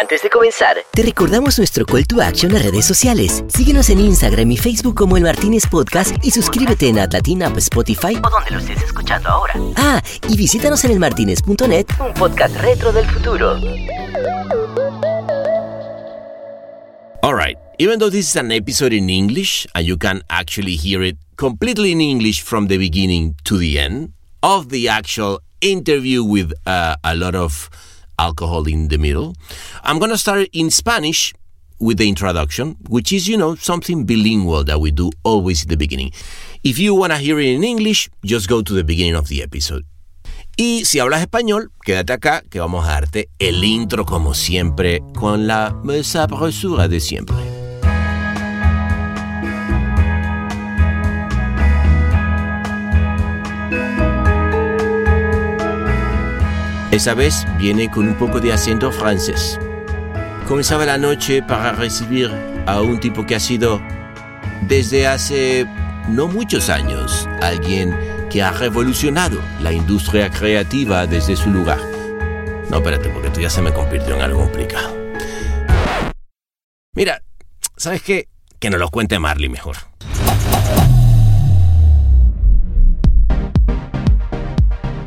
Antes de comenzar, te recordamos nuestro call to action en redes sociales. Síguenos en Instagram y Facebook como El Martínez Podcast y suscríbete en Atlatina, Spotify o donde lo estés escuchando ahora. Ah, y visítanos en elmartinez.net, un podcast retro del futuro. Alright, even though this is an episode in English and you can actually hear it completely in English from the beginning to the end of the actual interview with uh, a lot of alcohol in the middle. I'm going to start in Spanish with the introduction, which is, you know, something bilingual that we do always at the beginning. If you want to hear it in English, just go to the beginning of the episode. Y si hablas español, quédate acá que vamos a darte el intro como siempre con la sabrosura de siempre. Esa vez viene con un poco de acento francés. Comenzaba la noche para recibir a un tipo que ha sido, desde hace no muchos años, alguien que ha revolucionado la industria creativa desde su lugar. No, espérate, porque esto ya se me convirtió en algo complicado. Mira, ¿sabes qué? Que nos lo cuente Marley mejor.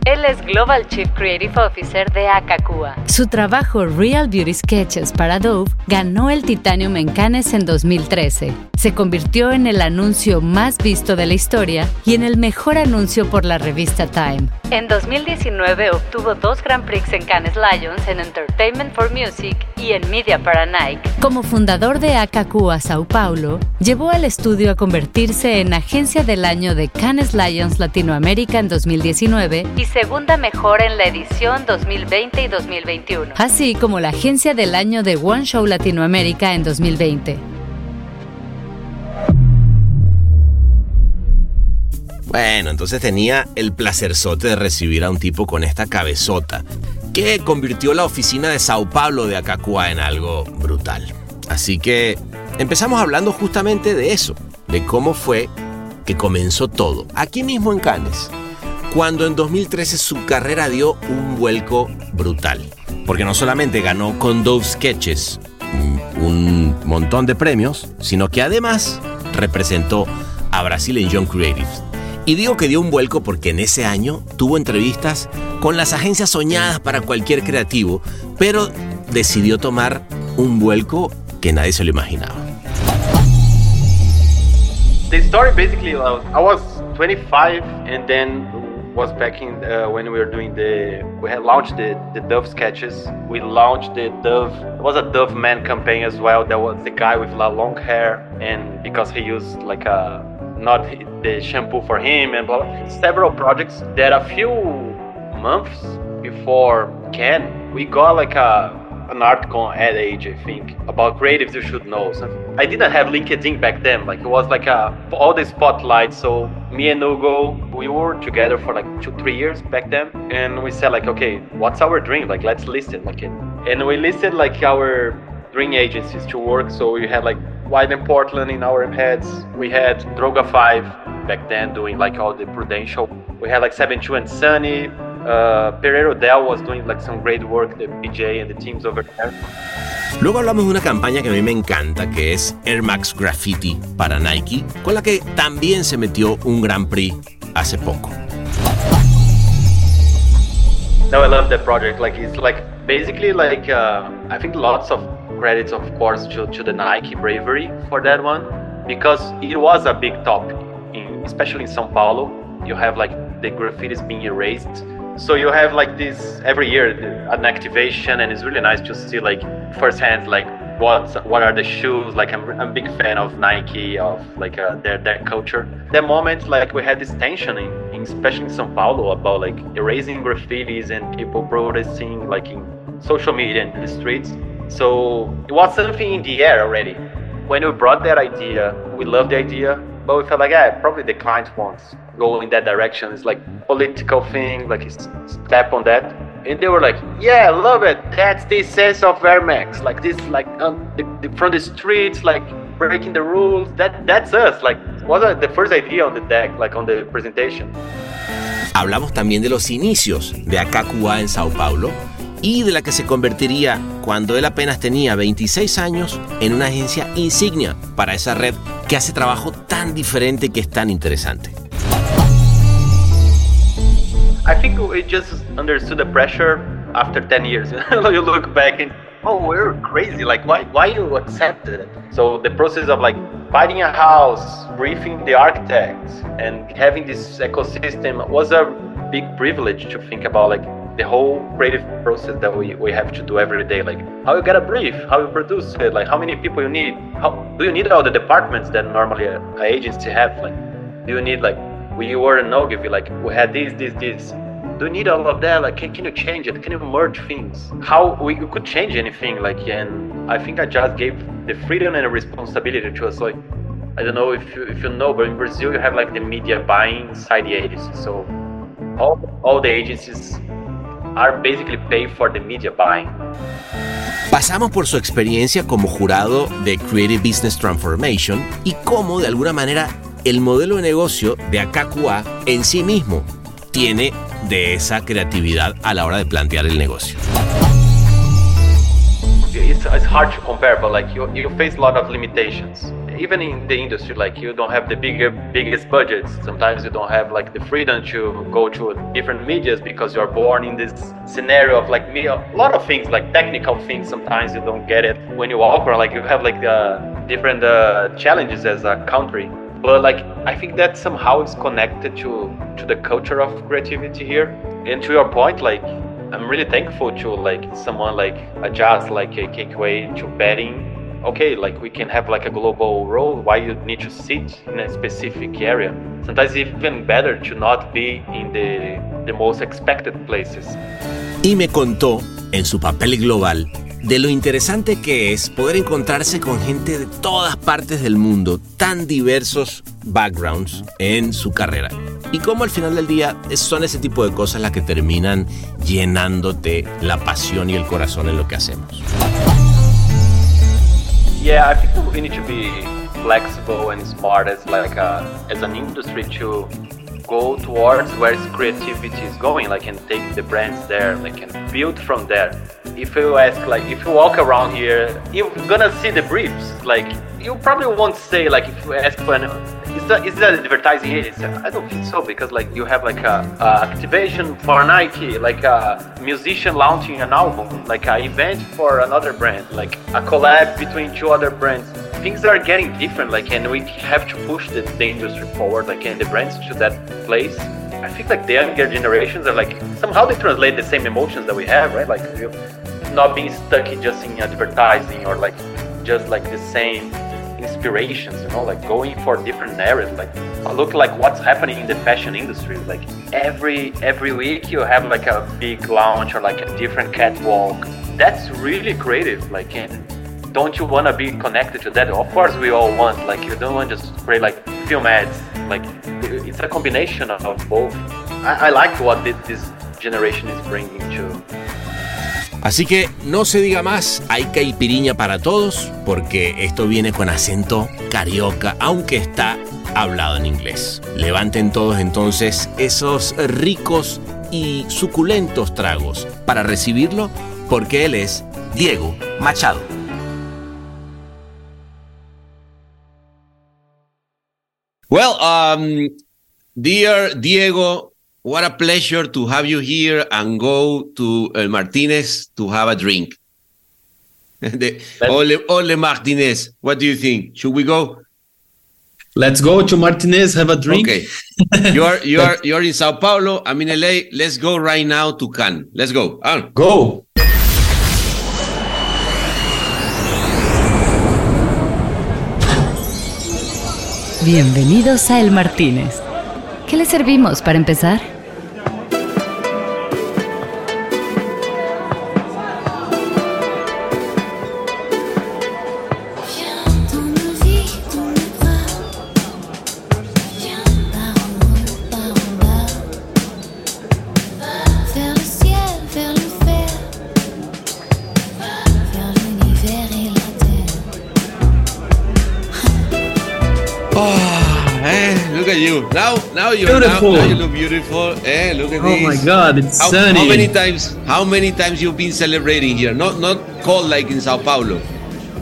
Él es Global Chief Creative Officer de Akakua. Su trabajo Real Beauty Sketches para Dove ganó el Titanium en Cannes en 2013. Se convirtió en el anuncio más visto de la historia y en el mejor anuncio por la revista Time. En 2019 obtuvo dos Grand Prix en Cannes Lions en Entertainment for Music y en Media para Nike. Como fundador de Akakua Sao Paulo, llevó al estudio a convertirse en agencia del año de Cannes Lions Latinoamérica en 2019 y segunda mejor en la edición 2020 y 2021, así como la agencia del año de One Show Latinoamérica en 2020. Bueno, entonces tenía el placerzote de recibir a un tipo con esta cabezota, que convirtió la oficina de Sao Paulo de Acacua en algo brutal. Así que empezamos hablando justamente de eso, de cómo fue que comenzó todo, aquí mismo en Cannes, cuando en 2013 su carrera dio un vuelco brutal. Porque no solamente ganó con Dove Sketches un montón de premios, sino que además representó a Brasil en Young Creatives y digo que dio un vuelco porque en ese año tuvo entrevistas con las agencias soñadas para cualquier creativo, pero decidió tomar un vuelco que nadie se lo imaginaba. The story basically, I was 25 and then was back in uh, when we were doing the we had launched the, the Dove sketches. We launched the Dove it was a Dove Man campaign as well. There was the guy with long hair and because he used like a not the shampoo for him and blah, blah. several projects that a few months before Cannes, we got like a an article Ad Age, I think, about creatives you should know. Something. I didn't have LinkedIn back then. Like it was like a all the spotlight. So me and Hugo, we were together for like two, three years back then, and we said like, okay, what's our dream? Like let's list it. Like, and we listed like our dream agencies to work. So we had like Wieden Portland in our heads. We had Droga 5 back then doing like all the Prudential. We had like 72 and Sunny. Uh, Pereira O'Dell was doing like some great work, the PJ and the teams over there. Luego hablamos de una campaña que a mí me encanta, que es Air Max Graffiti para Nike, con la que también se metió un Grand Prix hace poco. No, I love that project. Like it's like basically like uh, I think lots of credits, of course, to, to the Nike bravery for that one because it was a big topic, in, especially in São Paulo. You have like the graffitis being erased. So you have like this every year an activation, and it's really nice to see like firsthand like what what are the shoes. Like I'm, I'm a big fan of Nike, of like uh, their their culture. That moment, like we had this tension in, in especially in São Paulo about like erasing graffitis and people protesting like in social media and the streets. So it was something in the air already. When we brought that idea, we loved the idea, but we felt like, yeah, probably the client wants go in that direction. It's like political thing, like step on that. And they were like, yeah, love it. That's the sense of Air Max. Like this, like um, the, the, from the streets, like breaking the rules. That that's us. Like was the first idea on the deck, like on the presentation. Hablamos también de los inicios de AKQA en Sao Paulo y de la que se convertiría, cuando él apenas tenía 26 años, en una agencia insignia para esa red que hace trabajo tan diferente que es tan interesante. I think we just understood the pressure after 10 years. you look back and oh, we're crazy. Like, why, why you accepted it? So the process of like finding a house, briefing the architects, and having this ecosystem was a big privilege to think about like the whole creative process that we, we have to do every day like how you get a brief how you produce it like how many people you need how do you need all the departments that normally an agency have like do you need like we were in Ogilvy like we had this this this. Do you need all of that? Like can, can you change it? Can you merge things? How we could change anything like and i think i just gave the freedom and the responsibility to us. Like i don't know if you if you know but in brazil you have like the media buying inside the agency so all, all the agencies are basically paid for the media buying Pasamos por su experiencia como jurado de Creative Business Transformation y cómo, de alguna manera, el modelo de negocio de Akakua en sí mismo tiene de esa creatividad a la hora de plantear el negocio. It's, it's hard to compare, but like you, you face a lot of limitations. Even in the industry, like you don't have the bigger, biggest budgets. Sometimes you don't have like the freedom to go to different medias because you're born in this scenario of like me. A lot of things, like technical things. Sometimes you don't get it when you walk around. Like you have like uh, different uh, challenges as a country but like i think that somehow is connected to to the culture of creativity here and to your point like i'm really thankful to like someone like Ajaz like AKQA to betting okay like we can have like a global role why you need to sit in a specific area sometimes even better to not be in the the most expected places y me contó en su papel global de lo interesante que es poder encontrarse con gente de todas partes del mundo, tan diversos backgrounds en su carrera. Y cómo al final del día son ese tipo de cosas las que terminan llenándote la pasión y el corazón en lo que hacemos. Yeah, I think we need to be flexible and smart as like a, as an industry to go towards where creativity is going, like and take the brands there, like and build from there. if you ask like if you walk around here you're gonna see the briefs like you probably won't say like if you ask for an is that is that advertising agency i don't think so because like you have like a, a activation for nike like a musician launching an album like an event for another brand like a collab between two other brands. Things are getting different like and we have to push the, the industry forward like and the brands to that place. I think like the younger generations are like somehow they translate the same emotions that we have, right? Like not being stuck in just in advertising or like just like the same inspirations, you know, like going for different narratives. Like look like what's happening in the fashion industry. Like every every week you have like a big launch or like a different catwalk. That's really creative. Like and don't you want to be connected to that? Of course we all want. Like you don't want to just create like film ads like it's a combination of both. I, I like what this, this generation is bringing to. Así que no se diga más, hay caipiriña para todos, porque esto viene con acento carioca, aunque está hablado en inglés. Levanten todos entonces esos ricos y suculentos tragos para recibirlo, porque él es Diego Machado. Well, um, dear Diego, what a pleasure to have you here and go to El Martinez to have a drink. the, Ole, Ole Martinez, what do you think? Should we go? Let's go to Martinez, have a drink. Okay. you are you are you're in Sao Paulo. I'm in LA. Let's go right now to Cannes. Let's go. On. Go. Bienvenidos a El Martínez. ¿Qué le servimos para empezar? Beautiful. now, you look beautiful. Eh, look at Oh this. my God, it's How, sunny. how many times? How many times you've been celebrating here? Not, not cold like in Sao Paulo.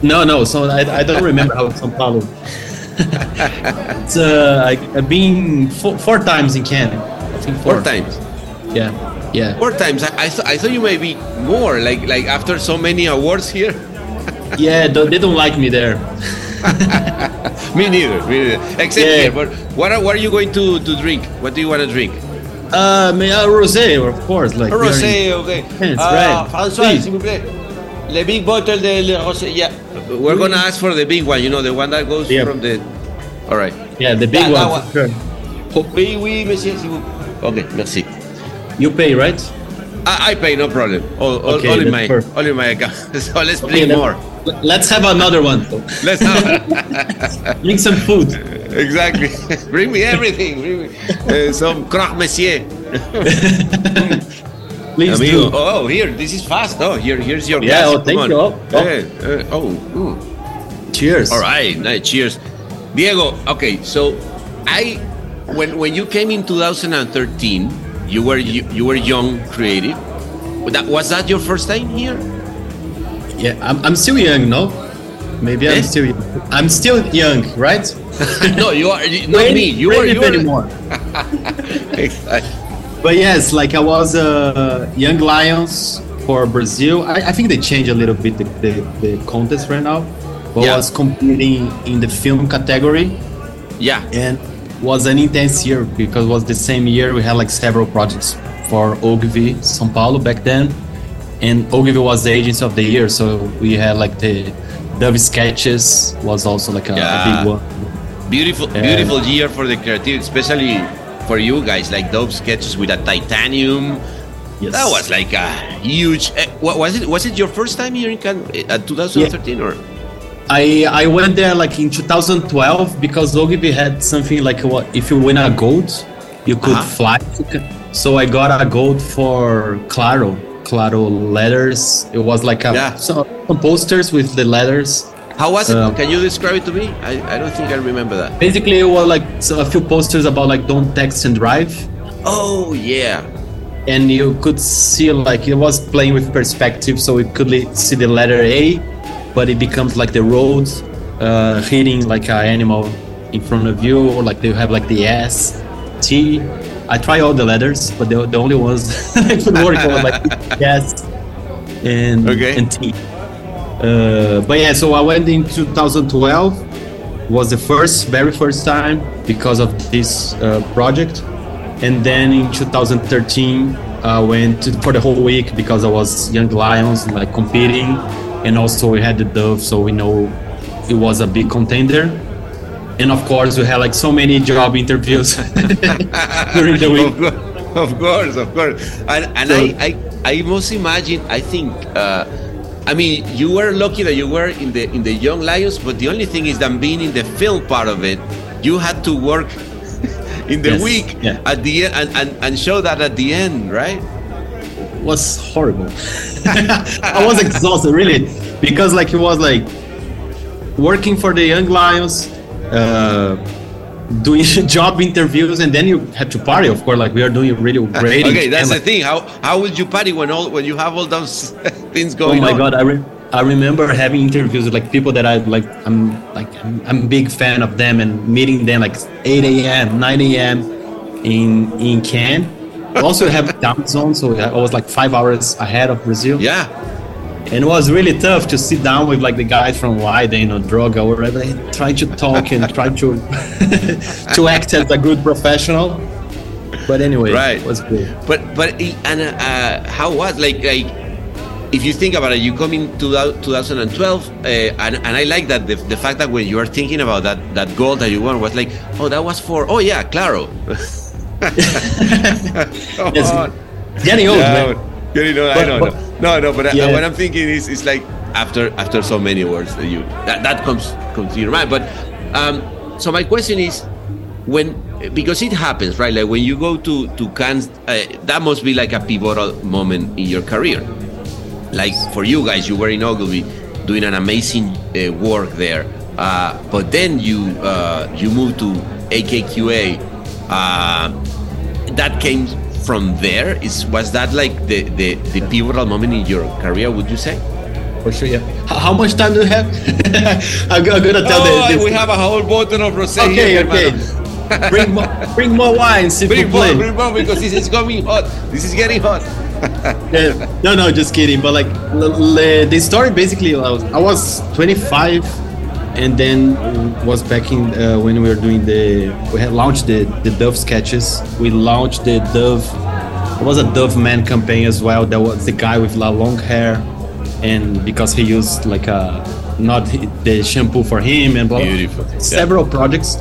No, no. So I, I don't remember how São Paulo. it's uh, I, I've been four, four times in Cannes. I think four, Four times. Yeah, yeah. Four times. I, I, th- I thought you may be more. Like, like after so many awards here. Yeah, they don't like me there. me neither. Me neither. Except Yeah. here. But what are, what are you going to, to drink? What do you want to drink? Uh, may uh, rosé, of course. Like A we are in- rosé, okay. Yes, Ah, right. François, s'il vous plaît. Le big bottle de le rosé. Yeah. We're gonna ask for the big one. You know, the one that goes Yeah. from the. All right. Yeah, the big that one. Sure. Oui, oui, monsieur. s'il vous- Okay, merci. You pay, right? I, I pay, no problem. All, all, Okay, all in my, perfect. all in my account. so let's Okay, let- more. Let's have another one. Let's have. Bring some food. exactly. Bring me everything. Bring me uh, some croque monsieur. Please Amigo. do. Oh, here. This is fast. Oh, here, here's your Yeah, glass. oh, thank you. Oh, eh, oh, mm. Cheers. All right, nice. Cheers, Diego. Okay, so I, when when you came in 2013, you were you, you were young, creative. That was that your first time here? Yeah, I'm, I'm still young, no? Maybe Eh? I'm still young. I'm still young, right? no, you are you- not me. You are you anymore. But yes, like I was uh, Young Lions for Brazil. I, I think they changed a little bit the, the, the contest right now. But Yeah. I was competing in the film category Yeah. and was an intense year because it was the same year we had like several projects for Ogilvy São Paulo back then. And Ogilvy was the agency of the year, so we had like the Dove sketches was also like a, a big one. Beautiful, Yeah. beautiful year for the creative, especially for you guys. Like Dove sketches with a titanium. Yes. That was like a huge. eh, what was it? Was it your first time here in Cannes at 2013 or? I I went there like in 2012 because Ogilvy had something like what if you win a gold, you could Uh-huh. fly. So I got a gold for Claro, Claro letters. It was like a, Yeah. some, some posters with the letters. How was it? Um, Can you describe it to me? I, I don't think I remember that. Basically, it was like so a few posters about like don't text and drive, Oh yeah, and you could see like it was playing with perspective, so you could see the letter A, but it becomes like the road uh, hitting like an animal in front of you, or like they have like the S, T. I try all the letters, but the, the only ones that could work was like S and Okay. and T. Uh, but yeah, so I went in 2012. Was the first, very first time because of this uh, project, and then in 2013 I went to, for the whole week because I was Young Lions like competing, and also we had the Dove, so we know it was a big contender. And of course, we had like so many job interviews during the week. of, course, of course. And, and So- I, I, I must imagine. I think. Uh, I mean, you were lucky that you were in the in the Young Lions, but the only thing is that being in the film part of it, you had to work in the Yes, week yeah. at the end and, and, and show that at the end, right? was horrible. I was exhausted, really, because like it was like working for the Young Lions, uh, doing job interviews, and then you had to party. Of course, like we are doing really great. okay, that's and, the like, thing. How how would you party when all when you have all those things going? Oh my on? god, I, re- I remember having interviews with like people that I like. I'm like I'm, I'm a big fan of them and meeting them like 8 a.m., 9 a.m. in in Cannes. We also have down zone, so I was like five hours ahead of Brazil. Yeah, And it was really tough to sit down with like the guys from Wieden or Droga or whatever, trying to talk and try to to act as a good professional. But anyway, Right. it was good. But but and uh, how was like like if you think about it, you come in 2000 2012, uh, and and I like that the, the fact that when you are thinking about that that goal that you won was like, oh, that was for oh yeah, claro. Come Yes. on. Getting old, Yeah, man. know, I But- don't but- know. No, no, but I- what I'm thinking is, it's like after after so many words that you that, that comes comes to your mind. But um, so my question is, when because it happens right, like when you go to to Cannes, uh, that must be like a pivotal moment in your career. Like for you guys, you were in Ogilvy doing an amazing uh, work there, uh, but then you uh, you moved to AKQA Uh, that came from there. Is was that like the, the the pivotal moment in your career? Would you say? For sure, yeah. How, much time do you have? I'm, I'm, gonna tell oh, the, We have a whole bottle of rosé. Okay, here, okay. bring more, bring more wine. Bring more, bring more, because this is coming hot. This is getting hot. yeah. No, no, just kidding. But like the story, basically, I was, I was 25 and then was back in uh, when we were doing the we had launched the the Dove sketches. We launched the Dove. It was a Dove Man campaign as well. There was the guy with la long hair, and because he used like a not the shampoo for him and blah, Beautiful. several yeah. projects.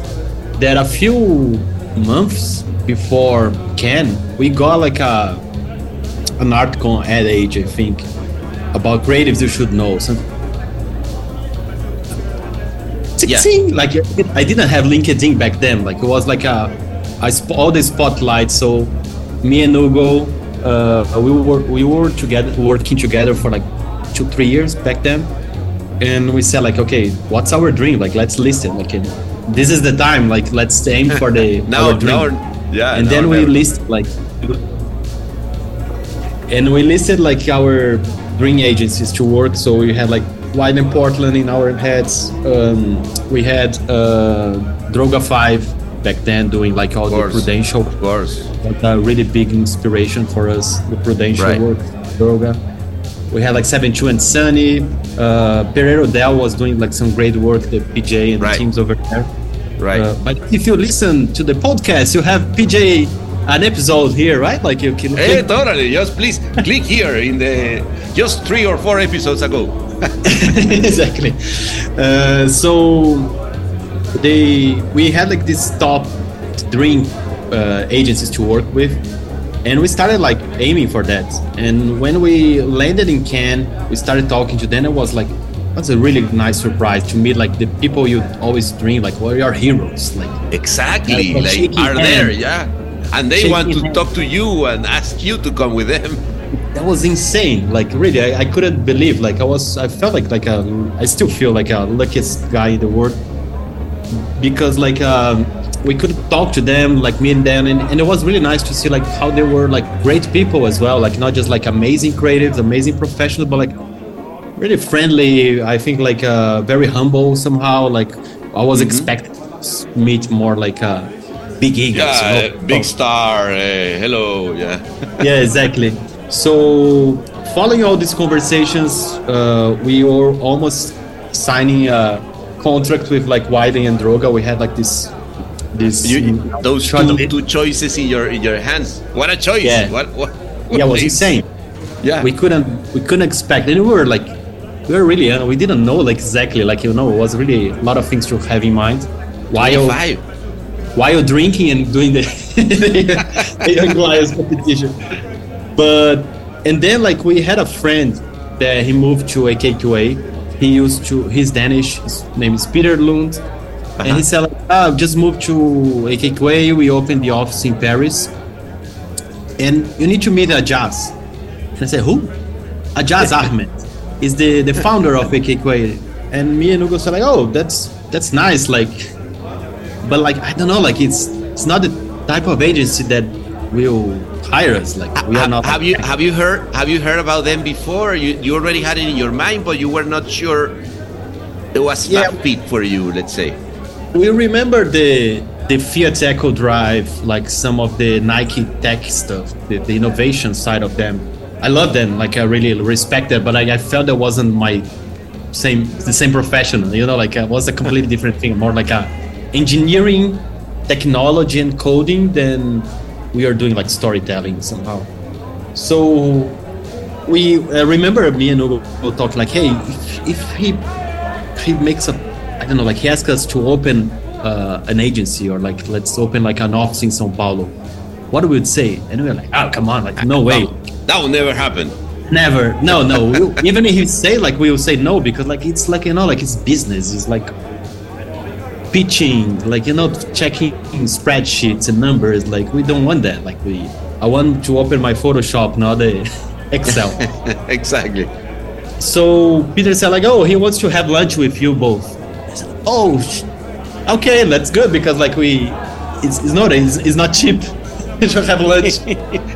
That a few months before Cannes, we got like a an article on Ad Age, I think, about creatives you should know. Something yeah. like I didn't have LinkedIn back then. Like it was like a, I sp- all the spotlight. So me and Hugo, uh, we were we were together working together for like two three years back then, and we said like, okay, what's our dream? Like let's list it. Like this is the time. Like let's aim for the now, our dream. Now, yeah, and then we list like, and we listed like our dream agencies to work. So we had like Wieden Portland in our heads. Um, we had uh, Droga 5 back then doing like all the Prudential. Of course. a really big inspiration for us, the Prudential right. work, Droga. We had like 72 and Sunny. Uh, Pereira O'Dell was doing like some great work, the PJ and right. the teams over there. Right. Uh, but if you listen to the podcast, you have PJ an episode here, right? Like you can. Hey, totally. Just please click here in the just three or four episodes ago. exactly. Uh, so they we had like this top dream uh, agencies to work with, and we started like aiming for that. And when we landed in Cannes, we started talking to them. It was like that's a really nice surprise to meet like the people you always dream like what are your heroes like exactly like, are hand. there yeah and they want to talk to you and ask you to come with them that was insane. Like really, I, I couldn't believe. Like I was, I felt like like a, I still feel like a luckiest guy in the world because like um, we could talk to them, like me and them, and, and it was really nice to see like how they were like great people as well. Like not just like amazing creatives, amazing professionals, but like really friendly. I think like uh, very humble somehow. Like I was mm-hmm. expecting to meet more like. Uh, big egos. Yeah, you know? big star. Uh, hello. Yeah. yeah, exactly. So, following all these conversations, uh, we were almost signing a contract with like Wieden and Droga. We had like this, this you, those two, two choices in your in your hands. What a choice! Yeah, what, what, what yeah, was insane. Yeah, we couldn't we couldn't expect, and we were like we were really uh, we didn't know like exactly like you know it was really a lot of things to have in mind. While 25. While drinking and doing the, the Young Lions competition. But and then like we had a friend that he moved to AKQA. He used to he's Danish. His name is Peter Lund. Uh-huh. And he said, like, ah, just moved to AKQA. We opened the office in Paris. And you need to meet Ajaz. And I said, who? Ajaz Ahmed is the, the founder of AKQA. And me and Hugo said like, oh, that's that's nice. Like, but like I don't know, like it's it's not the type of agency that will hire us. Like we are not. Have you have you heard have you heard about them before? You you already had it in your mind, but you were not sure it was yeah. fit for you. Let's say. We remember the the Fiat Eco Drive, like some of the Nike tech stuff, the, the innovation side of them. I love them. Like I really respect them, but I, I felt that wasn't my same the same professional. You know, like it was a completely different thing, more like a engineering, technology, and coding than we are doing like storytelling somehow. So we uh, remember me and Hugo talk like, hey, if, if he he makes a, I don't know, like he asks us to open uh, an agency or like let's open like an office in São Paulo, what we would say? And we are like, oh come on, like no way, that will never happen. Never, no, no. Even if he say like we will say no because like it's like you know like it's business. It's like pitching, like you know, checking spreadsheets and numbers. Like we don't want that. Like we, I want to open my Photoshop, not the Excel. exactly. So Peter said, like, oh, he wants to have lunch with you both. Said, oh, okay, that's good because like we, it's, it's not it's, it's not cheap to have lunch.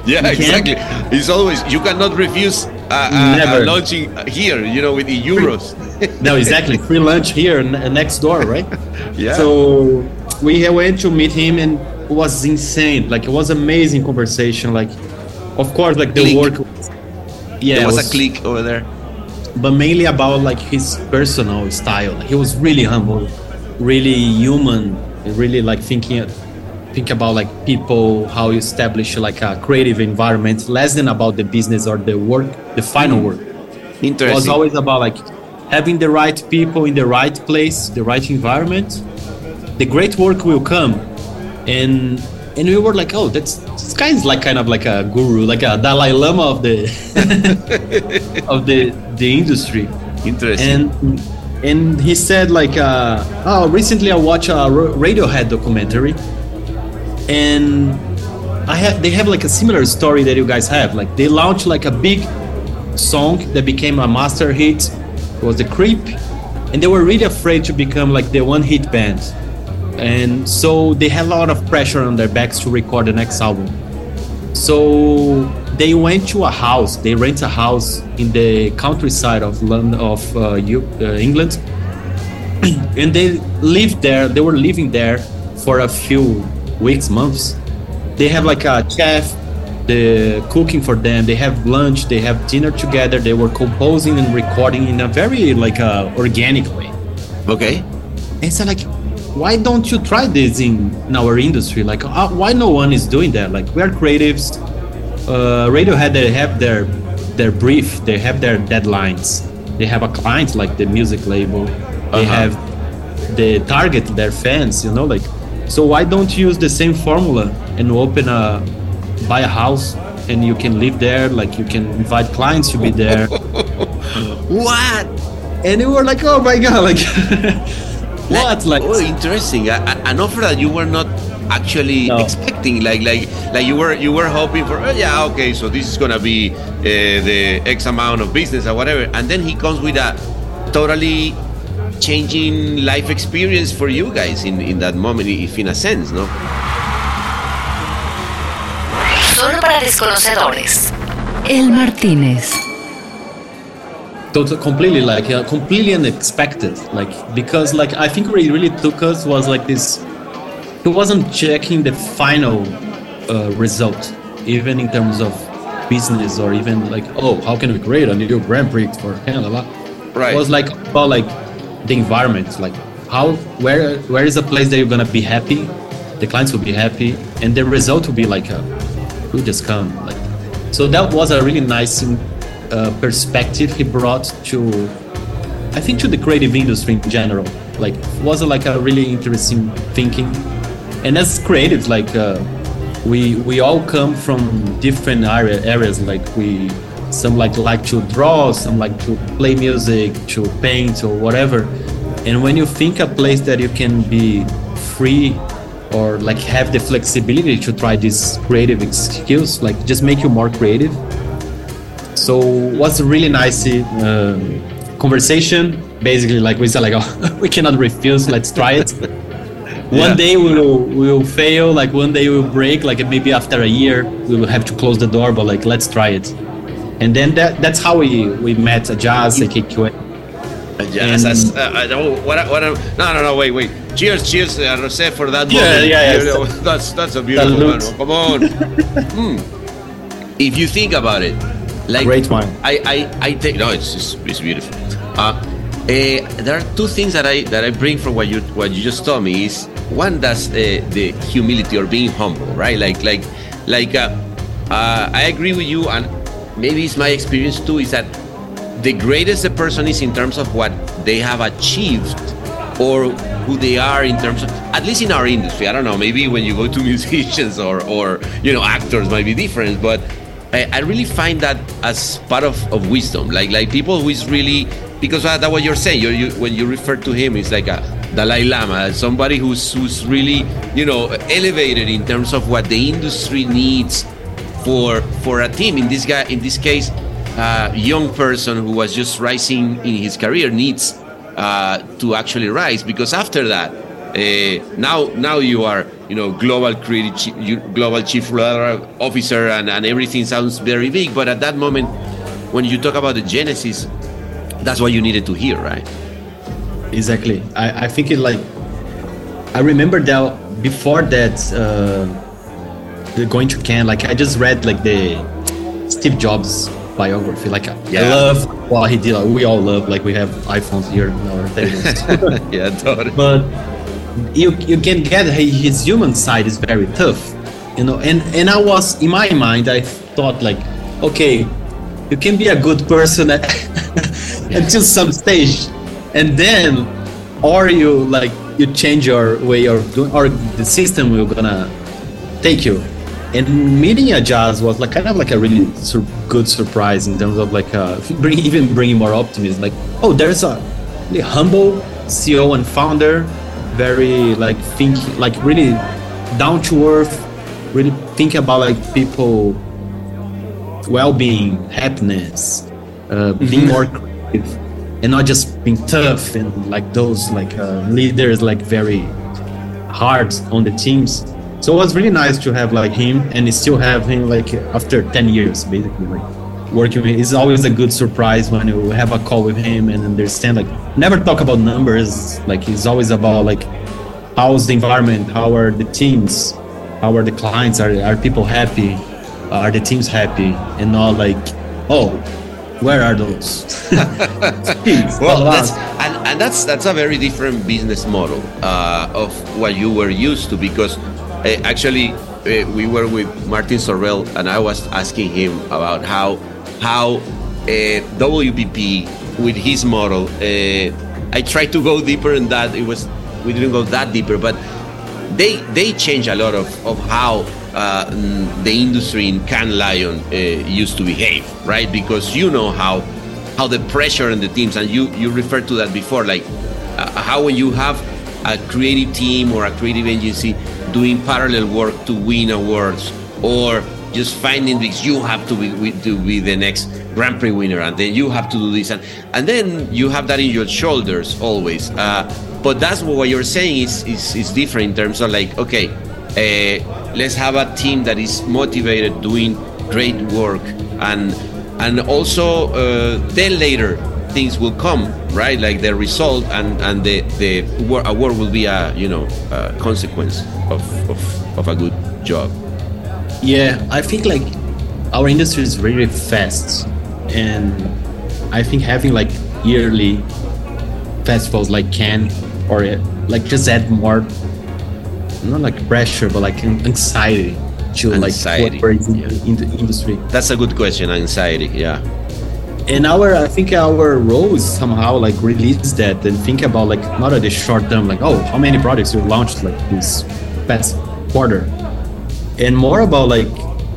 yeah, exactly. It's always you cannot refuse uh, uh, Never. lunch here. You know, with the euros. no, exactly. Free lunch here next door, right? Yeah. So we went to meet him, and it was insane. Like it was amazing conversation. Like, of course, like the Click. work. Yeah, there it was, a click over there. but mainly about like his personal style. He was really humble, really human, really like thinking think about like people, how you establish like a creative environment, less than about the business or the work, the final work. It was always about like having the right people in the right place, the right environment. The great work will come, and and we were like, oh, that's this guy is like kind of like a guru, like a Dalai Lama of the of the the industry. Interesting. And and he said like, uh, oh, recently I watched a Radiohead documentary, and I have they have like a similar story that you guys have. Like they launched like a big song that became a master hit. It was the Creep, and they were really afraid to become like the one hit band, and so they had a lot of pressure on their backs to record the next album. So they went to a house. They rent a house in the countryside of London, of uh, uh, England, and they lived there. They were living there for a few weeks, months. They have like a chef, the cooking for them. They have lunch. They have dinner together. They were composing and recording in a very like uh, organic way. okay. And it's like, why don't you try this in, in our industry? Like, uh, why no one is doing that? Like, we are creatives. Uh, Radiohead, they have their their brief. They have their deadlines. They have a client like the music label. They Uh-huh. have the target their fans. You know, like, so why don't you use the same formula and open a buy a house and you can live there? Like, you can invite clients to be there. What? and we were like, oh my god, like, what? Like, oh, interesting. An offer that you were not actually No. expecting. Like, like, like you were, you were hoping for. Oh, yeah, okay. So this is gonna be uh, the X amount of business or whatever, and then he comes with a totally changing life experience for you guys in, in that moment, if in a sense, no? Solo para desconocedores. El Martínez. total completely like uh, completely unexpected like because like i think what it really took us was like this he wasn't checking the final uh, result even in terms of business or even like oh how can we create a new grand prix for Canada Right. it was like about like the environment. Like how where where is a place that you're gonna be happy? The clients will be happy and the result will be like uh, will just come like so that was a really nice uh, perspective he brought to i think to the creative industry in general. Like was like a really interesting thinking? And as creatives like uh, we we all come from different area, areas. Like we some like like to draw some like to play music to paint or whatever. And when you think a place that you can be free or like have the flexibility to try these creative skills like just make you more creative. So what's a really nice uh, conversation? Basically like we said like oh, we cannot refuse let's try it. One Yeah. day we will we will fail like one day we will break like maybe after a year we will have to close the door but like let's try it and then that that's how we we met Ajaz a KQA. Uh, Yes, And- that's, uh, I know what. I- what I- no, no, no. Wait, wait. Cheers, cheers, uh, Jose, for that. Yeah, moment. yeah, yeah. Know, that's that's a beautiful one. Come on. Hmm. If you think about it, like Great wine. I, I, I think no, it's it's, it's beautiful. Uh, eh, there are two things that I that I bring from what you what you just told me is one that's uh, the humility or being humble, right? Like like like uh, uh, I agree with you, and maybe it's my experience too. Is that the greatest a person is in terms of what they have achieved or who they are in terms of at least in our industry i don't know maybe when you go to musicians or or you know actors might be different but i, I really find that as part of, of wisdom like like people who is really because ah, that's what you're saying you you, when you refer to him it's like a dalai lama somebody who's who's really you know elevated in terms of what the industry needs for for a team in this guy in this case a young person who was just rising in his career needs uh, to actually rise because after that uh, now now you are you know, global creative, chief, global chief officer, and, and everything sounds very big. But at that moment, when you talk about the genesis, that's what you needed to hear, right? Exactly. I, I think it like I remember that before that uh, the going to Cannes, like I just read like the Steve Jobs biography. Like yeah. I love what he did. Like, we all love like we have iPhones here in our tables. yeah, totally. But you you can get his human side is very tough, you know. And and I was in my mind I thought like, okay, you can be a good person at, until some stage, and then or you like you change your way of doing or the system will gonna take you and meeting Ajaz was like kind of like a really sur- good surprise in terms of like uh, bring, even bringing more optimism like oh there's a really humble ceo and founder very like think like really down to earth really think about like people well-being happiness uh, mm-hmm. being more creative and not just being tough and like those like uh, leaders like very hard on the teams so it was really nice to have like him and still have him like after 10 years basically like working with it's always a good surprise when you have a call with him and understand like never talk about numbers. Like it's always about like how's the environment? How are the teams? How are the clients? Are, are people happy? Are the teams happy? And not like oh where are those? well, that's, and, and that's that's a very different business model uh, of what you were used to because actually uh, we were with Martin Sorrell and I was asking him about how how uh, WPP with his model. Uh, I tried to go deeper in that. It was we didn't go that deeper, but they they change a lot of, of how uh, the industry in Cannes Lion uh, used to behave, right? Because you know how how the pressure on the teams, and you you referred to that before, like uh, how when you have a creative team or a creative agency doing parallel work to win awards, or just finding this, you have to be to be the next Grand Prix winner, and then you have to do this, and and then you have that in your shoulders always. Uh, but that's what you're saying is, is is different in terms of like, okay, uh, let's have a team that is motivated, doing great work, and and also uh, then later things will come, right? Like the result and and the the award will be a you know a consequence of, of of a good job. Yeah, I think like our industry is really fast, and I think having like yearly festivals like Cannes or like just add more not like pressure, but like anxiety to anxiety. like in, yeah. in the industry? That's a good question. Anxiety, yeah. And our, I think our role is somehow like release that and think about like not at the short term, like oh, how many products you launched like this past quarter, and more about like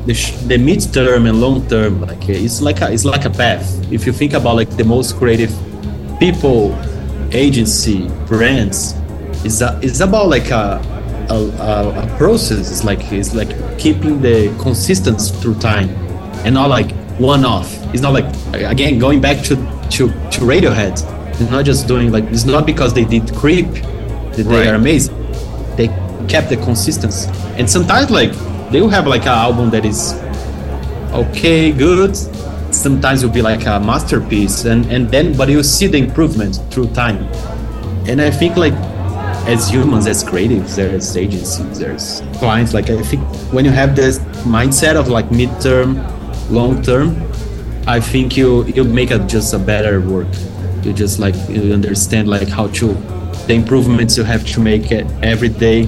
the, the midterm and long term. Like it's like a, it's like a path. If you think about like the most creative people, agency, brands, is is about like a a, a, a process. It's like it's like keeping the consistency through time, and not like one off. It's not like again going back to to to Radiohead. It's not just doing like it's not because they did Creep that right. they are amazing. They kept the consistency, and sometimes like they will have like an album that is okay, good. Sometimes it will be like a masterpiece, and and then but you see the improvement through time. And I think like as humans, as creatives, there's agencies, there's clients. Like I think when you have this mindset of like midterm, long term, I think you you make a, just a better work. You just like you understand like how to the improvements you have to make every day,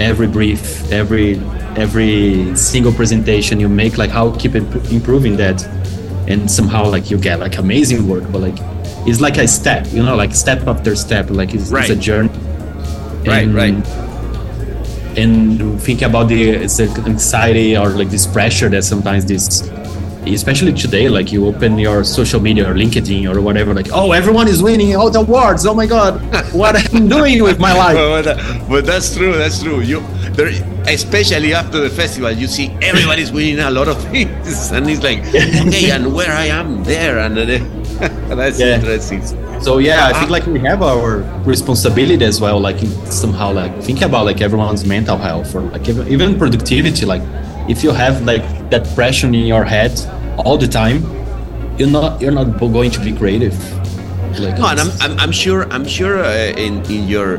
every brief, every every single presentation you make. Like how keep improving that, and somehow like you get like amazing work, but like it's like a step, you know, like step after step. Like it's, right. it's a journey right and, right and think about the anxiety or like this pressure that sometimes this especially today like you open your social media or linkedin or whatever like oh everyone is winning all the awards oh my god what i'm doing with my life but, that's true that's true you there especially after the festival you see everybody's winning a lot of things and it's like okay and where i am there and uh, That's yeah. interesting. So yeah, I think like we have our responsibility as well, like somehow like think about like everyone's mental health or like even productivity. Like if you have like that pressure in your head all the time, you're not you're not going to be creative. Like, no, and I'm, I'm, I'm sure I'm sure uh, in in your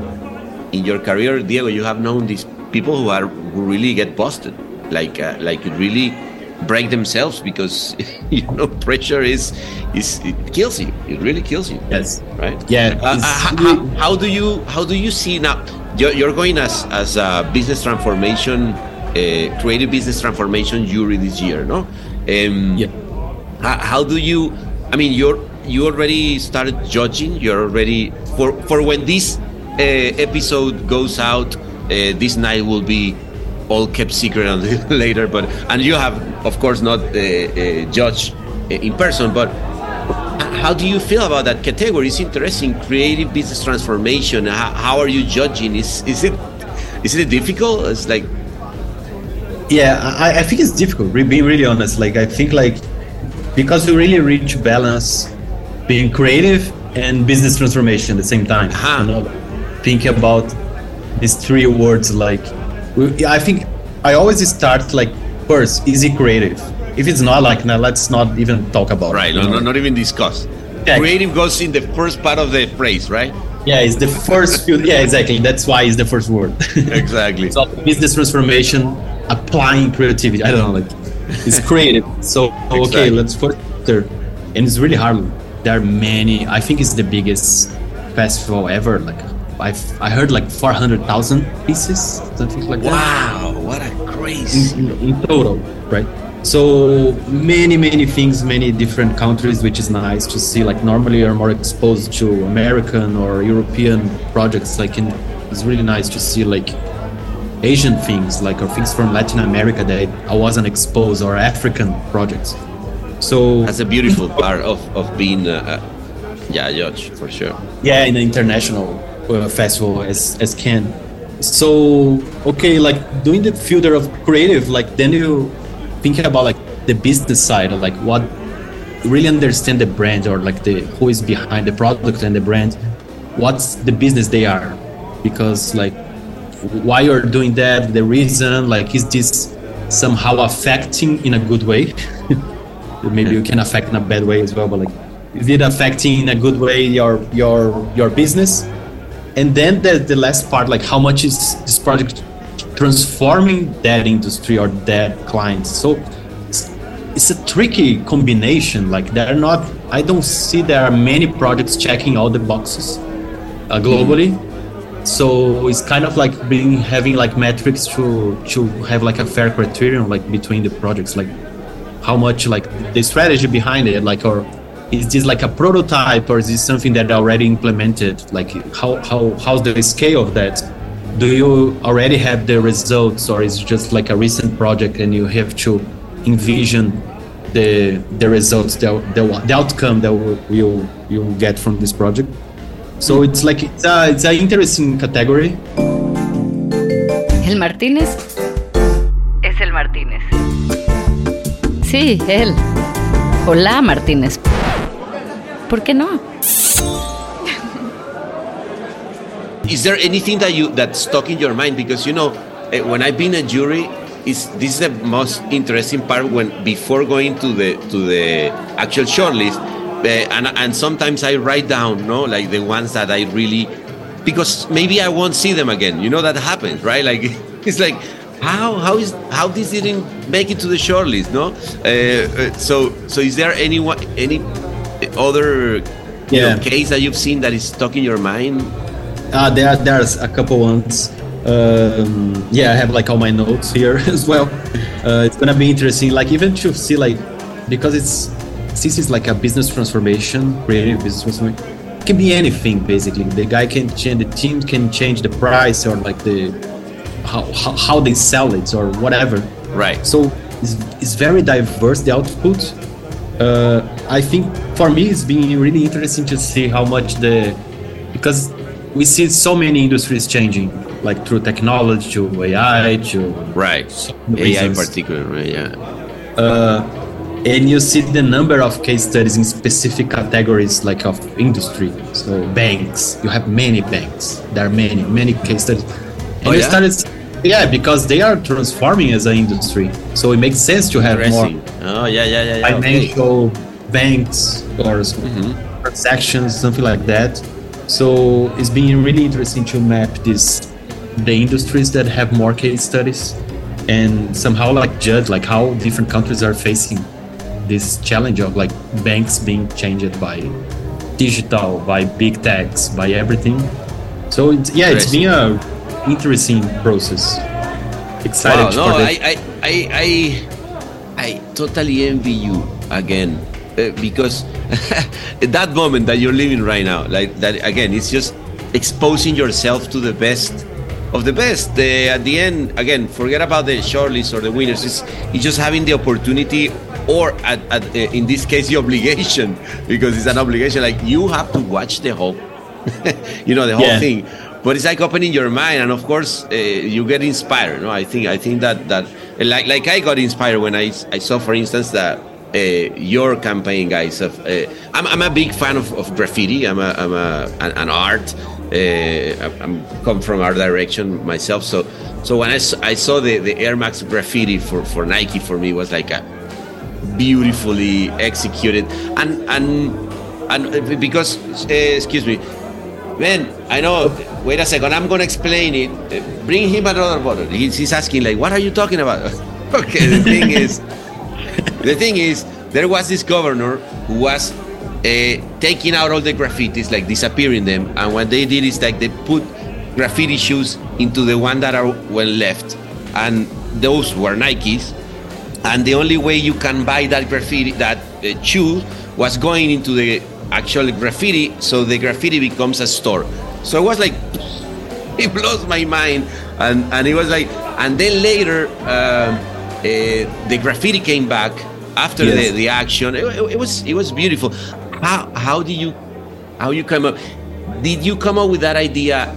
in your career, Diego, you have known these people who are who really get busted, like uh, like really break themselves because you know pressure is is it kills you. It really kills you. Yes. Right. Yeah. Uh, uh how, how, do you how do you see now? You're, you're going as as a business transformation, uh, creative business transformation jury this year, no? Um, yeah. How, how do you? I mean, you're you already started judging. You're already for for when this uh, episode goes out. Uh, this night will be all kept secret until later. But and you have, of course, not uh, uh, judged in person. But how do you feel about that category? It's interesting. Creative business transformation. How, how are you judging? Is is it is it difficult? It's like yeah, I, I think it's difficult. Being really honest, like I think like because we really reach balance being creative and business transformation at the same time. Uh-huh. You know, think about these three words like I think I always start like first, is it creative? If it's not like now, let's not even talk about right, it. Right, no, not even discuss. Yeah. Creative goes in the first part of the phrase, right? Yeah, it's the first few. Yeah, exactly. That's why it's the first word. exactly. so business transformation, applying creativity. I don't know, like it's creative. So exactly. okay, let's put there, and it's really hard. There are many. I think it's the biggest festival ever. Like I I heard like 400,000 pieces, something like wow, that. Wow, what a crazy in, in, in, total, right? So many many things, many different countries, which is nice to see. Like normally you're more exposed to American or European projects. Like in, it's really nice to see like Asian things, like or things from Latin America that I wasn't exposed, or African projects. So that's a beautiful part of of being. Uh, yeah, judge for sure. Yeah, in an international uh, festival as as Cannes. So okay, like doing the filter of creative, like then you think about like the business side, like what really understand the brand or like the who is behind the product and the brand, what's the business they are, because like why you're doing that, the reason, like is this somehow affecting in a good way? Maybe you can affect in a bad way as well, but like is it affecting in a good way your your your business? and then the, the last part like how much is this project transforming that industry or that client so it's, it's a tricky combination like there are not i don't see there are many projects checking all the boxes uh, globally mm-hmm. So it's kind of like being having like metrics to to have like a fair criterion like between the projects like how much like the strategy behind it like or is this like a prototype or is this something that already implemented? Like how how how's the scale of that? Do you already have the results or is it just like a recent project and you have to envision the the results the, the, the outcome that you you get from this project so it's like it's a, it's an interesting category. El martínez? Es el martínez. Sí él. Hola martínez. ¿Por qué no? Is there anything that you that stuck in your mind? Because you know, eh, when I've been a jury, is this is the most interesting part when before going to the to the actual shortlist, and and sometimes I write down, no, like the ones that I really, because maybe I won't see them again. You know that happens, right? Like it's like how how is how this didn't make it to the shortlist, no? Uh, so so is there anyone any other yeah. know, case that you've seen that is stuck in your mind? Uh, there, there's a couple ones. Um, yeah, I have like all my notes here as well. Uh, it's gonna be interesting, like even to see like because it's since it's like a business transformation, creative business transformation. It can be anything basically. The guy can change, the team can change the price or like the how how, how they sell it or whatever. Right. So it's, it's very diverse the output uh, I think for me it's been really interesting to see how much the because we see so many industries changing like through technology to AI to right AI in particular right? yeah uh, and you see the number of case studies in specific categories like of industry so banks you have many banks there are many many case studies and oh, you yeah? started yeah because they are transforming as an industry so it makes sense to have more oh yeah yeah yeah, yeah financial okay. banks or mm-hmm. transactions something like that so it's been really interesting to map this the industries that have more case studies and somehow like judge like how different countries are facing this challenge of like banks being changed by digital by big techs by everything. So it's, yeah it's been a interesting process. Excited wow, no I, I i i i totally envy you again uh, because that moment that you're living right now like that again it's just exposing yourself to the best of the best. The, at the end, again, forget about the shortlists or the winners. It's, it's just having the opportunity, or at, at, uh, in this case, the obligation, because it's an obligation. Like you have to watch the whole, you know, the whole yeah. thing. But it's like opening your mind, and of course, uh, you get inspired. No, I think I think that that like like I got inspired when I I saw, for instance, that uh, your campaign, guys. Of uh, I'm, I'm a big fan of, of graffiti. I'm a I'm a an, an art. Uh, I'm come from our direction myself, so so when I, I saw the, the Air Max graffiti for, for Nike, for me was like a beautifully executed and and and because uh, excuse me, man, I know. Wait a second, I'm gonna explain it. Uh, bring him another bottle. He's, he's asking like, what are you talking about? okay, the thing is, the thing is, there was this governor who was uh, taking out all the graffitis, like disappearing them. And what they did is like they put graffiti shoes into the one that are well left, and those were Nikes. And the only way you can buy that graffiti, that uh, shoe, was going into the actual graffiti. So the graffiti becomes a store. So it was like it blows my mind, and and it was like, and then later. Uh, uh, the graffiti came back after yes. the, the action. It, it, was it was beautiful how how do you how you come up? Did you come up with that idea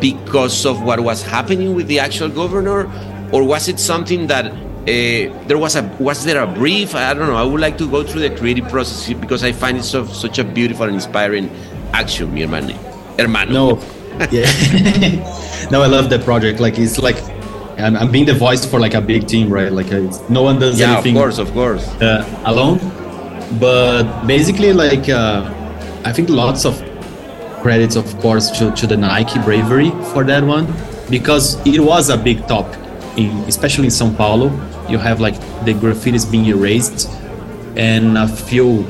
because of what was happening with the actual governor? Or was it something that uh, there was a was there a brief i don't know i would like to go through the creative process because i find it so, such a beautiful and inspiring action mi hermano hermano. No. Yeah. No i love that project. Like it's like I'm, I'm being the voice for like a big team right? Like no one does yeah, anything of course of course. uh, alone but basically like uh, i think lots of credits of course to, to the nike bravery for that one because it was a big top in, especially in sao paulo. You have like the graffitis being erased and a few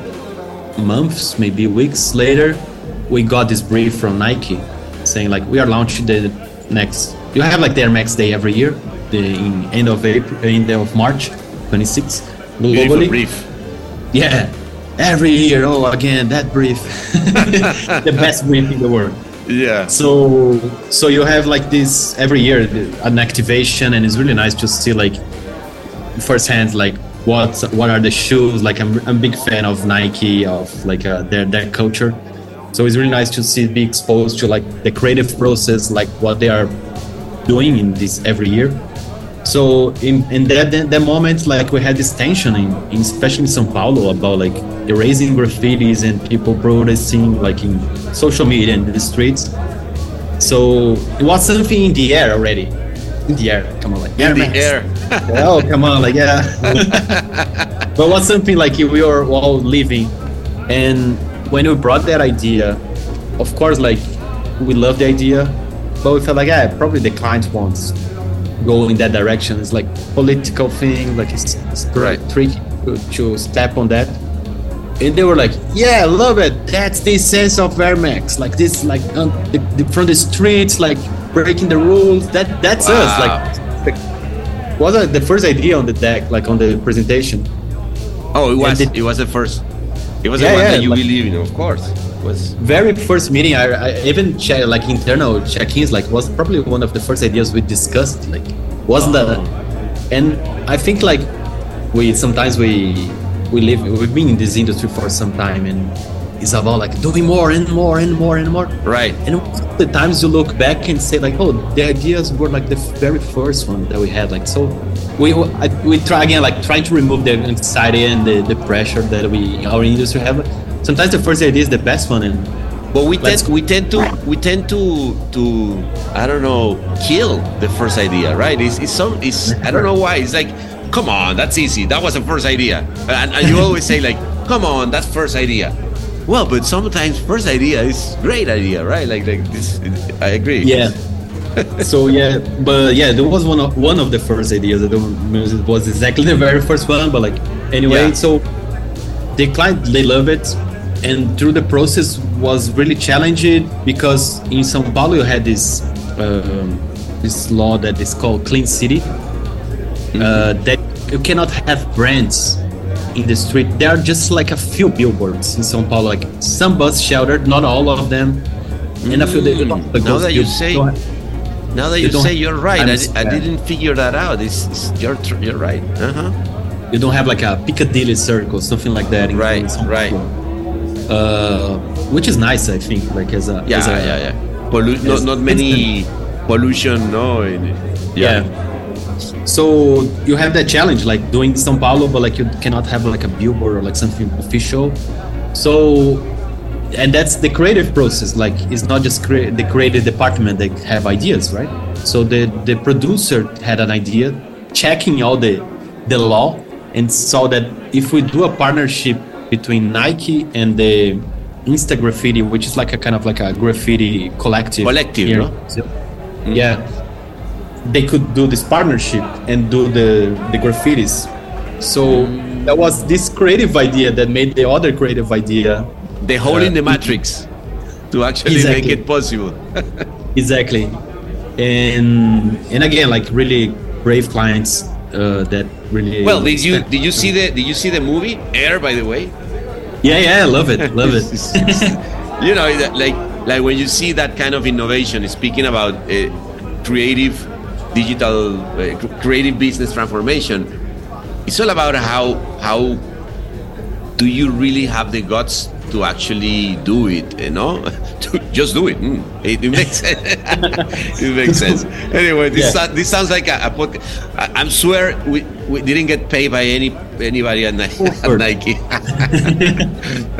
months maybe weeks later we got this brief from nike saying like we are launching the next you have like Air Max day every year the in end of april end of march 26 globally. brief yeah, every year. Oh, again, that brief, the best brief in the world. Yeah. So, so you have like this every year an activation, and it's really nice to see like firsthand like what what are the shoes. Like I'm I'm a big fan of Nike of like uh, their their culture. So it's really nice to see be exposed to like the creative process, like what they are doing in this every year so in, in that, that, moment like we had this tension in, in especially in sao paulo about like erasing graffitis and people protesting like in social media and the streets. So it was something in the air already. In the air come on like in the air. Oh come on like yeah. But was something like we were all living. And when we brought that idea of course like we loved the idea but we felt like yeah probably the client wants go in that direction. It's like political thing, like it's, it's right. tricky to, to step on that. And they were like, "Yeah, I love it. That's the sense of Air Max. Like this, like um, the, the, from the streets, like breaking the rules. That that's wow. us. Like, like was uh, the first idea on the deck, like on the presentation. Oh, it was. The, it was the first. It was yeah, the one yeah, that you like, believe in, of course was very first meeting. I, I even check like internal check-ins. Like was probably one of the first ideas we discussed. Like wasn't that? Uh-huh. And I think like we sometimes we we live we've been in this industry for some time and it's about like doing more and more and more and more. Right. And the times you look back and say like, oh, the ideas were like the very first one that we had. Like so, we we try again like trying to remove the anxiety and the, the pressure that we our industry have. Sometimes the first idea is the best one, and but we tend we tend to we tend to to I don't know kill the first idea, right? It's it's so it's I don't know why. It's like, come on, that's easy. That was the first idea, and, and you always say like, come on, that's first idea. Well, but sometimes first idea is great idea, right? Like like this. I agree. Yeah. so yeah, but yeah, there was one of one of the first ideas. That was exactly the very first one, but like anyway, yeah. so the client they love it, and through the process was really challenging because in São Paulo you had this um, this law that is called Clean City, mm-hmm. uh, that you cannot have brands in the street. There are just like a few billboards in São Paulo, like some bus shelter, not all of them, mm. and a few. Mm. Like now that you say. Now that you, you say you're right, I, I, didn't figure that out. It's, it's you're you're right. Uh huh. You don't have like a Piccadilly Circus, something like that. right, right. Uh, which is nice, I think. Like as a yeah, as a, yeah, yeah. Pollu- not not many pollution, no. Yeah. yeah. So you have that challenge, like doing São Paulo, but like you cannot have like a billboard or like something official. So and that's the creative process like it's not just cre- the creative department that have ideas right so the the producer had an idea checking all the the law and saw that if we do a partnership between nike and the insta graffiti which is like a kind of like a graffiti collective collective here, no? mm-hmm. yeah they could do this partnership and do the the graffitis so mm. that was this creative idea that made the other creative idea the hole uh, in the matrix to actually exactly. make it possible. exactly, and and again, like really brave clients uh, that really. Well, did you did you see the did you see the movie Air? By the way. Yeah, yeah, I love it, love it. you know, like like when you see that kind of innovation, speaking about uh, creative digital uh, creative business transformation, it's all about how how do you really have the guts to actually do it, you know, to just do it. Mm, it, it, makes sense. it makes sense. Anyway, this yeah. this sounds like a, a podcast. I, am swear we, we didn't get paid by any anybody at, at Nike.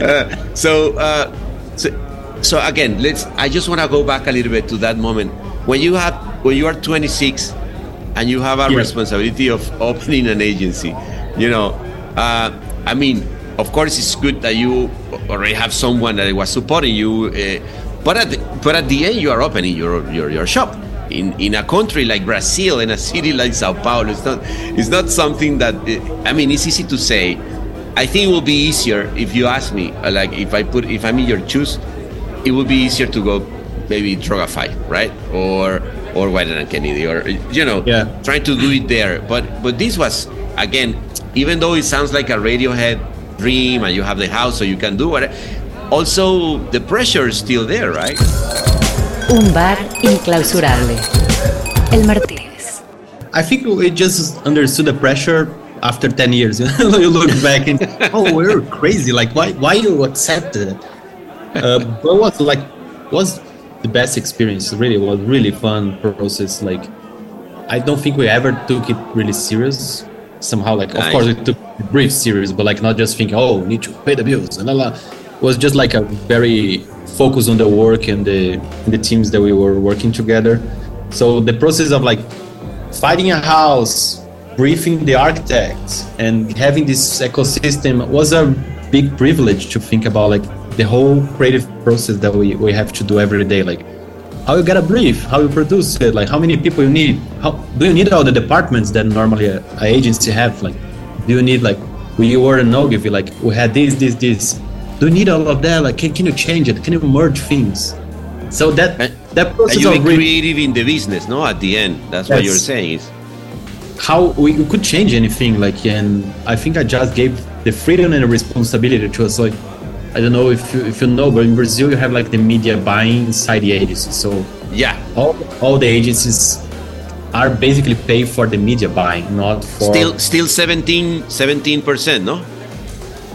uh, so, uh, so, so again, let's. I just want to go back a little bit to that moment when you have when you are 26 and you have a yeah. responsibility of opening an agency. You know, uh, I mean, of course, it's good that you already have someone that was supporting you. Uh, but at the, but at the end, you are opening your your, your shop in in a country like Brazil, in a city like Sao Paulo. It's not it's not something that uh, I mean. It's easy to say. I think it will be easier if you ask me. Uh, like if I put if I'm in your shoes, it would be easier to go maybe Droga5, right? Or or Wieden Kennedy, or you know, yeah. trying to do it there. But but this was again, even though it sounds like a Radiohead dream and you have the house so you can do it. Also, the pressure is still there, right? Un bar inclausurable. El Martínez. I think we just understood the pressure after 10 years. you look back and, oh, we're crazy. Like, why, why you accepted it? Uh, but was like, was the best experience. Really, was really fun process. Like, I don't think we ever took it really serious somehow like nice. of course it took a brief series but like not just thinking oh need to pay the bills and it was just like a very focus on the work and the and the teams that we were working together so the process of like finding a house briefing the architects and having this ecosystem was a big privilege to think about like the whole creative process that we, we have to do every day like how you get a brief, how you produce it, like how many people you need. How do you need all the departments that normally a, a agency have? Like, do you need like we were in Ogilvy, like we had this, this, this. Do you need all of that? Like, can, can you change it? Can you merge things? So that and, that process and you of creative in the business, no? At the end, that's, that's what you're saying is how we, we could change anything. Like, and I think I just gave the freedom and the responsibility to us. Like, I don't know if you, if you know, but in Brazil you have like the media buying inside the agency. So yeah, all, all the agencies are basically paid for the media buying, not for still still 17 percent, no?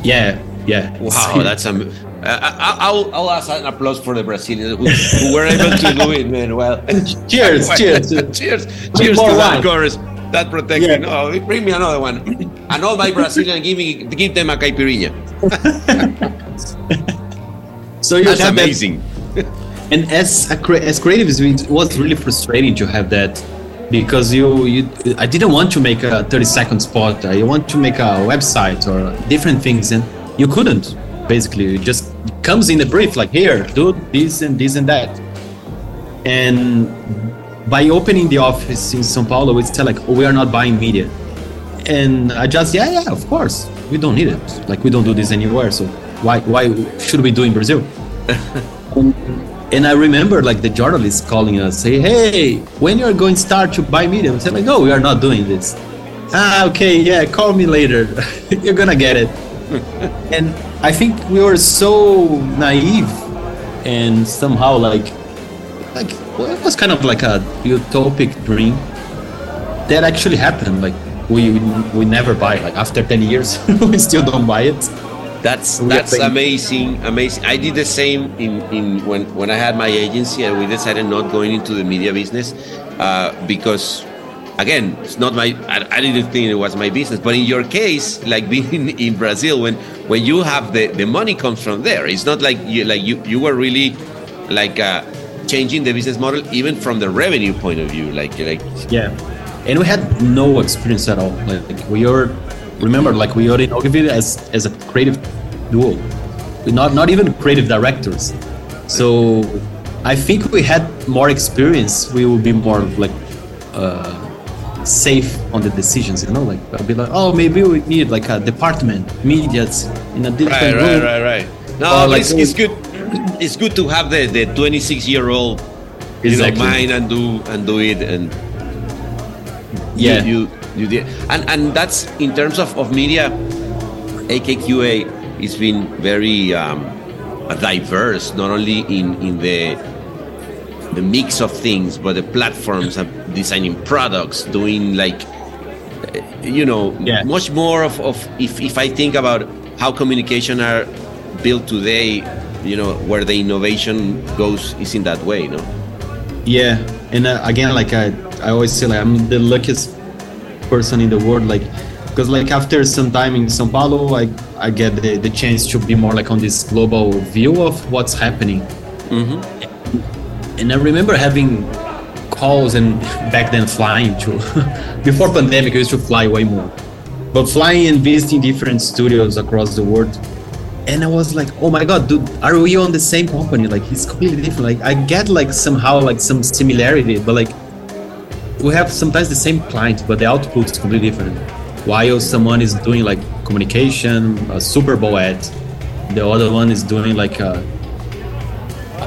Yeah, yeah. Wow, that's a. Uh, I'll, I'll ask an applause for the Brazilians who, who were able to do it, man. Well, cheers, cheers, cheers, cheers to that chorus. that protection. Yeah. Oh, bring me another one. and all my Brazilian, give me, give them a caipirinha. so you That's amazing. That, and as a, as creatives, it was really frustrating to have that because you, you I didn't want to make a 30 second spot. I want to make a website or different things, and you couldn't. Basically, it just comes in the brief like here, do this and this and that. And by opening the office in São Paulo, it's like, oh, we are not buying media. And I just, yeah, yeah, of course, we don't need it. Like we don't do this anywhere, so why why should we do in Brazil? and, and I remember like the journalists calling us, say, hey, when you're going to start to buy media? We said like, no, we are not doing this. Ah, okay, yeah, call me later. you're gonna get it. and I think we were so naive and somehow like like well, it was kind of like a utopic dream that actually happened. Like we we never buy. Like after ten years, we still don't buy it. That's that's amazing, amazing. I did the same in, in when when I had my agency and we decided not going into the media business uh, because again, it's not my. I, I, didn't think it was my business. But in your case, like being in, in, Brazil, when when you have the the money comes from there, it's not like you like you you were really like uh, changing the business model even from the revenue point of view. Like like yeah, and we had no experience at all. Like, we were remember like we were in Ogilvy as as a creative duo, not not even creative directors. So I think we had more experience. We would be more like. Uh, safe on the decisions you know like i'll be like oh maybe we need like a department media's in a different right room. right right right no like, it's, it's good it's good to have the the 26 year old you exactly. know mind and do and do it and yeah you you, you did and and that's in terms of, of media akqa has been very um, diverse not only in in the the mix of things, but the platforms of designing products, doing like, you know, yeah. much more of, of if, if I think about how communication are built today, you know, where the innovation goes is in that way, no? Yeah. And uh, again, like I, I always say, like, I'm the luckiest person in the world, like, because like after some time in São Paulo, I, I get the, the chance to be more like on this global view of what's happening. Mm-hmm. And I remember having calls and back then flying to before pandemic I used to fly way more. But flying and visiting different studios across the world and I was like oh my god dude are we on the same company? Like it's completely different. Like I get like somehow like some similarity but like we have sometimes the same client but the output is completely different while someone is doing like communication a Super Bowl ad the other one is doing like a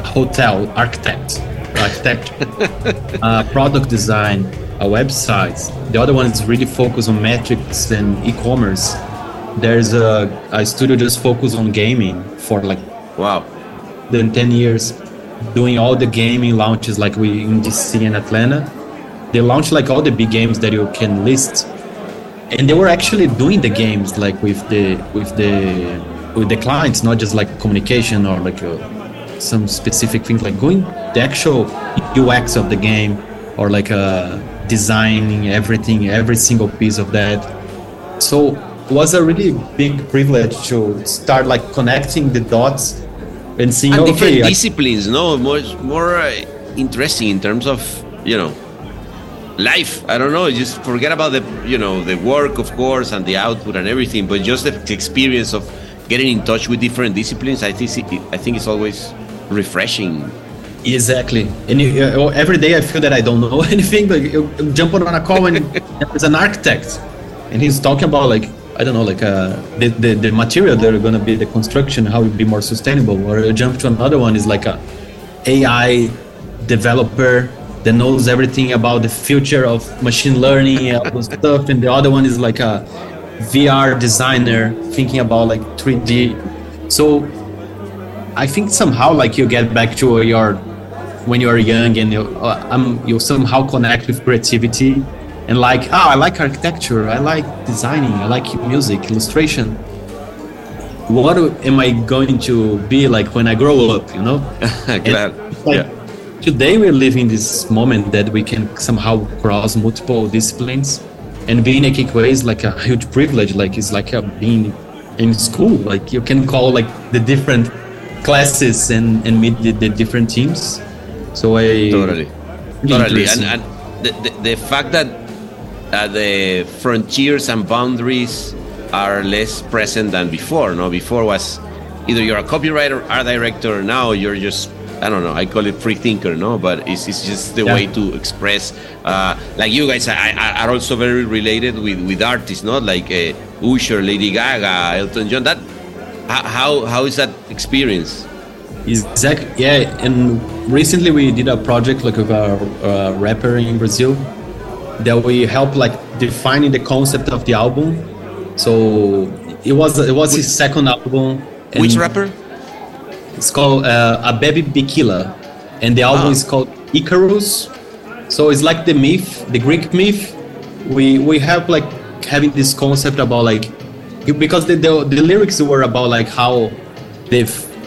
hotel architect, architect, uh, product design, a website. The other one is really focused on metrics and e-commerce. There's a, a studio just focused on gaming for like wow, then ten years, doing all the gaming launches like we in DC and Atlanta. They launched like all the big games that you can list, and they were actually doing the games like with the with the with the clients, not just like communication or like. A, some specific things like going the actual UX of the game or like uh, designing everything, every single piece of that. So it was a really big privilege to start like connecting the dots and seeing and different disciplines, no, more more uh, interesting in terms of you know life. I don't know. Just forget about the you know the work, of course, and the output and everything, but just the experience of getting in touch with different disciplines. I think I think it's always refreshing. Exactly. And you, uh, every day I feel that I don't know anything. Like you jump on a call and there's an architect, and he's talking about like I don't know, like uh, the, the the material that are gonna be the construction, how it be more sustainable. Or you jump to another one is like a AI developer that knows everything about the future of machine learning and all stuff, and the other one is like a VR designer thinking about like 3D. So I think somehow like you get back to your when you are young and you uh, um, you somehow connect with creativity and like oh I like architecture, I like designing, I like music, illustration. What am I going to be like when I grow up? You know. Like, yeah. Today we're living this moment that we can somehow cross multiple disciplines and being AKQA is like a huge privilege. Like it's like a, being in school. Like you can call like the different classes and and meet the, the different teams. So I totally, totally, and, and the, the, the fact that uh, the frontiers and boundaries are less present than before. No, before was either you're a copywriter, art director. Now you're just I don't know. I call it free thinker, no, but it's, it's just the yeah. way to express. Uh, like you guys I, I, are also very related with, with artists, not like uh, Usher, Lady Gaga, Elton John. That how how is that experience? Exactly. Yeah, and recently we did a project like with a, a rapper in Brazil that we help like defining the concept of the album. So it was it was his second album. Which rapper? It's called uh, Abebe Bikila, and the album ah. is called Icarus. So it's like the myth, the Greek myth. We we have like having this concept about like because the, the, the lyrics were about like how the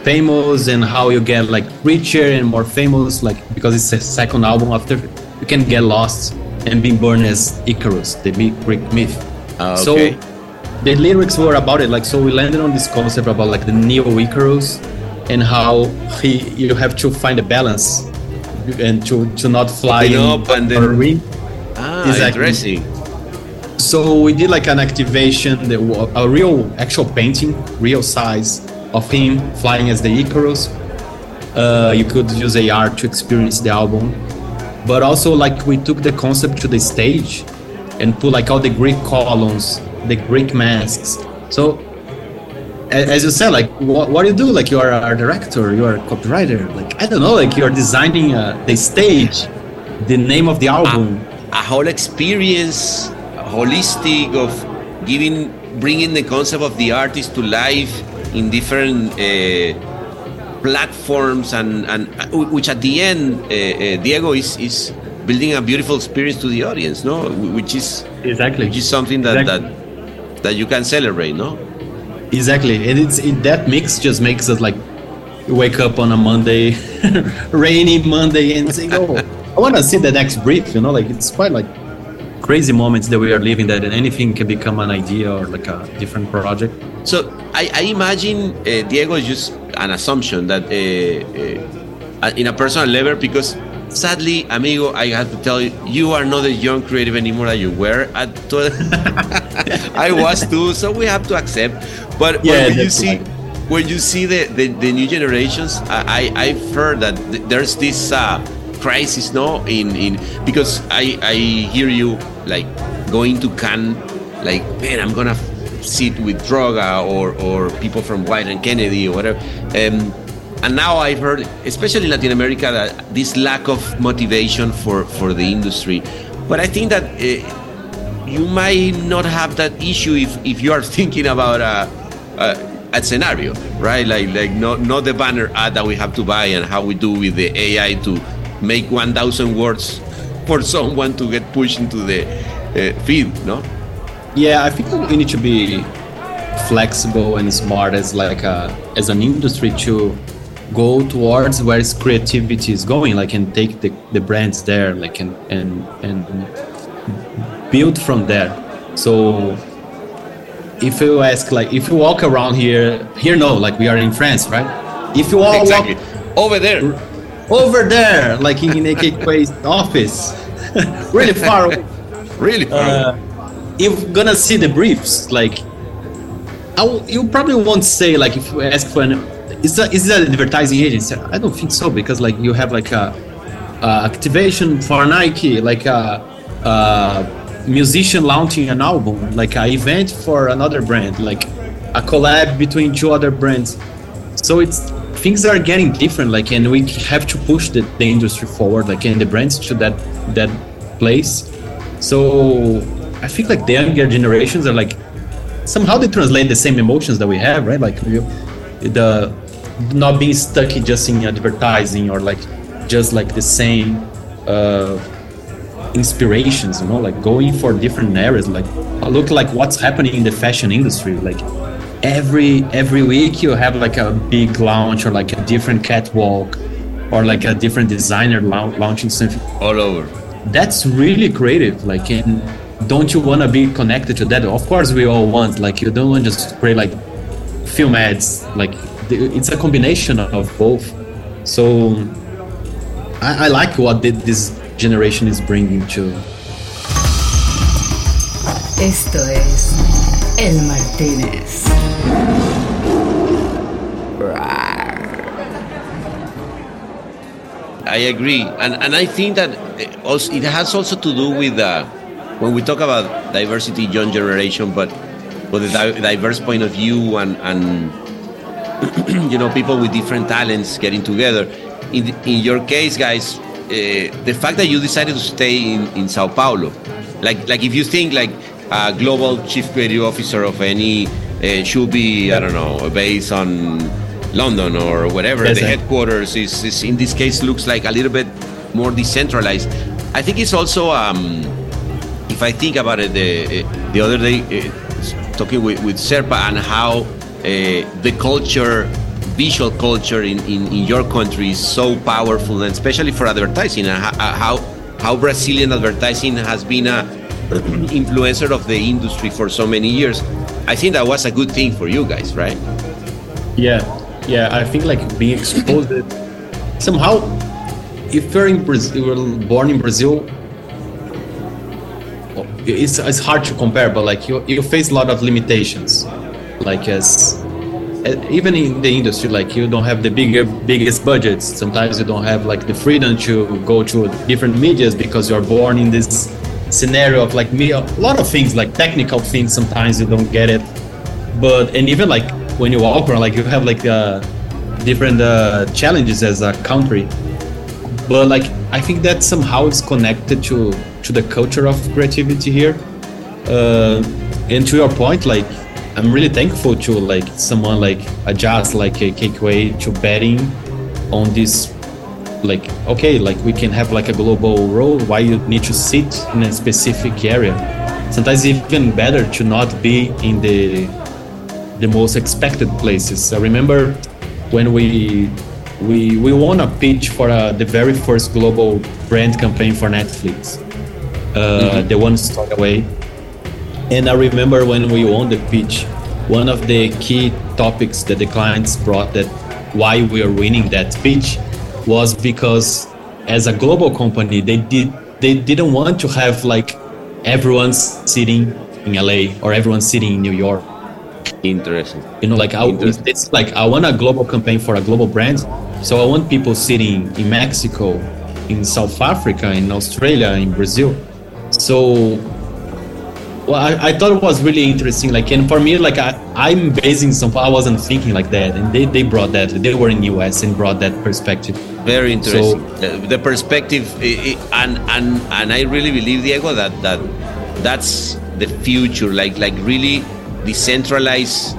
famous and how you get like richer and more famous like because it's a second album after you can get lost and being born as Icarus, the Greek myth. Uh, okay. So the lyrics were about it like so we landed on this concept about like the neo Icarus and how he you have to find a balance and to to not fly up and then ring. Ah, exactly. interesting. So we did like an activation, a real actual painting, real size of him flying as the Icarus. Uh, you could use AR to experience the album, but also like we took the concept to the stage and put like all the Greek columns, the Greek masks. So as you said, like what, what do you do? Like you are a director, you are a copywriter. Like I don't know, like you're designing uh, the stage, the name of the album, a, a whole experience, holistic of giving, bringing the concept of the artist to life in different uh, platforms, and and uh, which at the end, uh, uh, Diego is is building a beautiful experience to the audience, no? Which is exactly which is something that exactly. that that you can celebrate, no? Exactly, and it's it, that mix just makes us like wake up on a Monday, rainy Monday, and say, "Oh, I want to see the next brief." You know, like it's quite like crazy moments that we are living that anything can become an idea or like a different project. So I, I imagine uh, Diego is just an assumption that uh, uh, in a personal level because sadly, amigo, I have to tell you, you are not a young creative anymore that you were at 12. I was too, so we have to accept. But, yeah, when you see when you see the, the, the new generations, I, I have heard that there's this uh, crisis, no, in in because I I hear you like going to Cannes, like man, I'm gonna sit with Droga or or people from Wieden Kennedy or whatever. Um, and now I've heard, especially in Latin America, that this lack of motivation for, for the industry. But I think that uh, you might not have that issue if, if you are thinking about a, a, a, scenario, right? Like like not not the banner ad that we have to buy and how we do with the AI to make 1,000 words for someone to get pushed into the uh, feed, no? Yeah, I think we need to be flexible and smart as like a, as an industry to go towards where creativity is going like and take the, the brands there like and and and build from there so if you ask like if you walk around here here no like we are in france right? If you all exactly. Walk, over there. over there like in AKQA's office. Really far away. Really far uh, you're gonna see the briefs like I you probably won't say like if you ask for an is that is that an advertising agency? I don't think so because like you have like a, a activation for Nike, like a, a, musician launching an album, like an event for another brand, like a collab between two other brands. So it's things are getting different, like and we have to push the, the industry forward, like and the brands to that that place. So I think like the younger generations are like somehow they translate the same emotions that we have, right? Like the not being stuck just in advertising or like just like the same uh, inspirations you know like going for different areas like uh, look like what's happening in the fashion industry like every every week you have like a big launch or like a different catwalk or like a different designer launching something all over that's really creative like in don't you want to be connected to that? Of course, we all want. Like, you don't want just create like film ads. Like, it's a combination of both. So, I, I like what did this generation is bringing to. Esto es El Martínez. I agree, and and I think that also it has also to do with uh, when we talk about diversity, young generation, but with a diverse point of view and and you know people with different talents getting together. In in your case, guys, uh, the fact that you decided to stay in, in Sao Paulo, like like if you think like a global chief creative officer of any uh, should be I don't know based on London or whatever yes, the headquarters is, is, in this case looks like a little bit more decentralized. I think it's also um, if I think about it the the other day uh, talking with, with Serpa and how uh, the culture visual culture in, in, in, your country is so powerful and especially for advertising and how how Brazilian advertising has been a influencer of the industry for so many years. I think that was a good thing for you guys, right? Yeah, yeah. I think like being exposed somehow. If you're in Brazil, you were born in Brazil. It's, it's hard to compare, but like you, you face a lot of limitations, like as even in the industry like you don't have the bigger biggest budgets. Sometimes you don't have like the freedom to go to different medias because you're born in this scenario of like me a lot of things like technical things sometimes you don't get it. But and even like when you walk around like you have like uh, different uh, challenges as a country. But like i think that somehow is connected to to the culture of creativity here. Uh, and to your point like i'm really thankful to like someone like adjust like AKQA to betting on this like okay like we can have like a global role why you need to sit in a specific area? Sometimes even better to not be in the the most expected places. I remember when we we we won a pitch for uh, the very first global brand campaign for netflix. Uh, mm-hmm. the One Story Away and i remember when we won the pitch one of the key topics that the clients brought that why we are winning that pitch was because as a global company they did they didn't want to have like everyone sitting in LA or everyone sitting in New York. Interesting. You know, like I, it's like I want a global campaign for a global brand, so I want people sitting in Mexico, in South Africa, in Australia, in Brazil. So well I, I, thought it was really interesting like and for me like I, i'm basing some i wasn't thinking like that and they, they brought that they were in the us and brought that perspective. Very interesting. So, the, the, perspective and and and i really believe diego that that that's the future like like really decentralized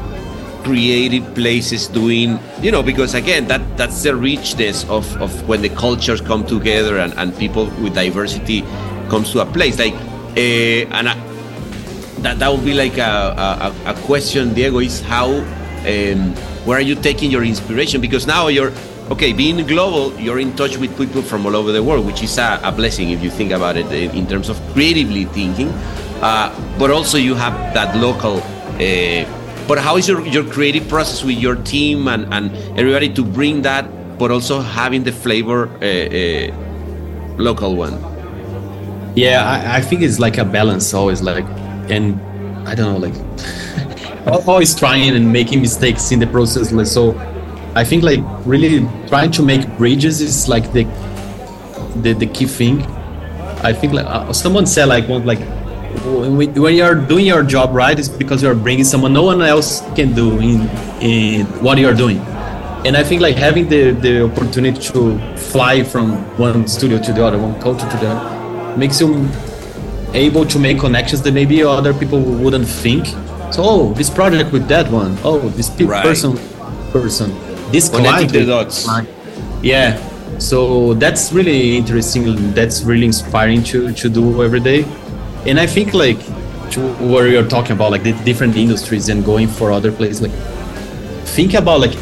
creative places doing you know because again that that's the richness of of when the cultures come together and and people with diversity comes to a place. Like uh, and I, that that would be like a, a, a question, Diego, is how um, where are you taking your inspiration? Because now you're okay, being global, you're in touch with people from all over the world, which is a, a blessing if you think about it in terms of creatively thinking. Uh, but also you have that local. Uh, but how is your, your creative process with your team and, and everybody to bring that, but also having the flavor uh, uh local one? Yeah, I, I think it's like a balance always. Like and I don't know, like always trying and making mistakes in the process. Like, So I think like really trying to make bridges is like the the, the key thing. I think like uh, someone said like one like when you're doing your job right, it's because you're bringing someone no one else can do in in what you're doing. And I think like having the the opportunity to fly from one studio to the other, one culture to the other, makes you able to make connections that maybe other people wouldn't think. So, oh, this project with that one. Oh, this pe- right. person, person, this Connecting the dots. Client. Yeah. So that's really interesting. That's really inspiring to to do every day. And I think like to where you're talking about like the different industries and going for other places. Like think about like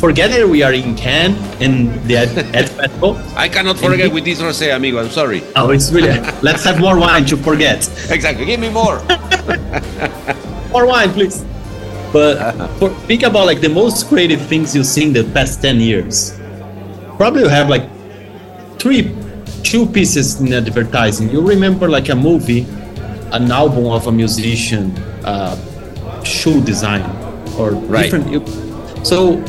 forget that we are in Cannes in the Ed Festival. I cannot forget with this rosé, amigo. I'm sorry. Oh, it's really. let's have more wine to forget. Exactly. Give me more. more wine, please. But for, think about like the most creative things you've seen the past ten years. Probably you have like three, two pieces in advertising. You remember like a movie, an album of a musician, uh, shoe design, or right. different. So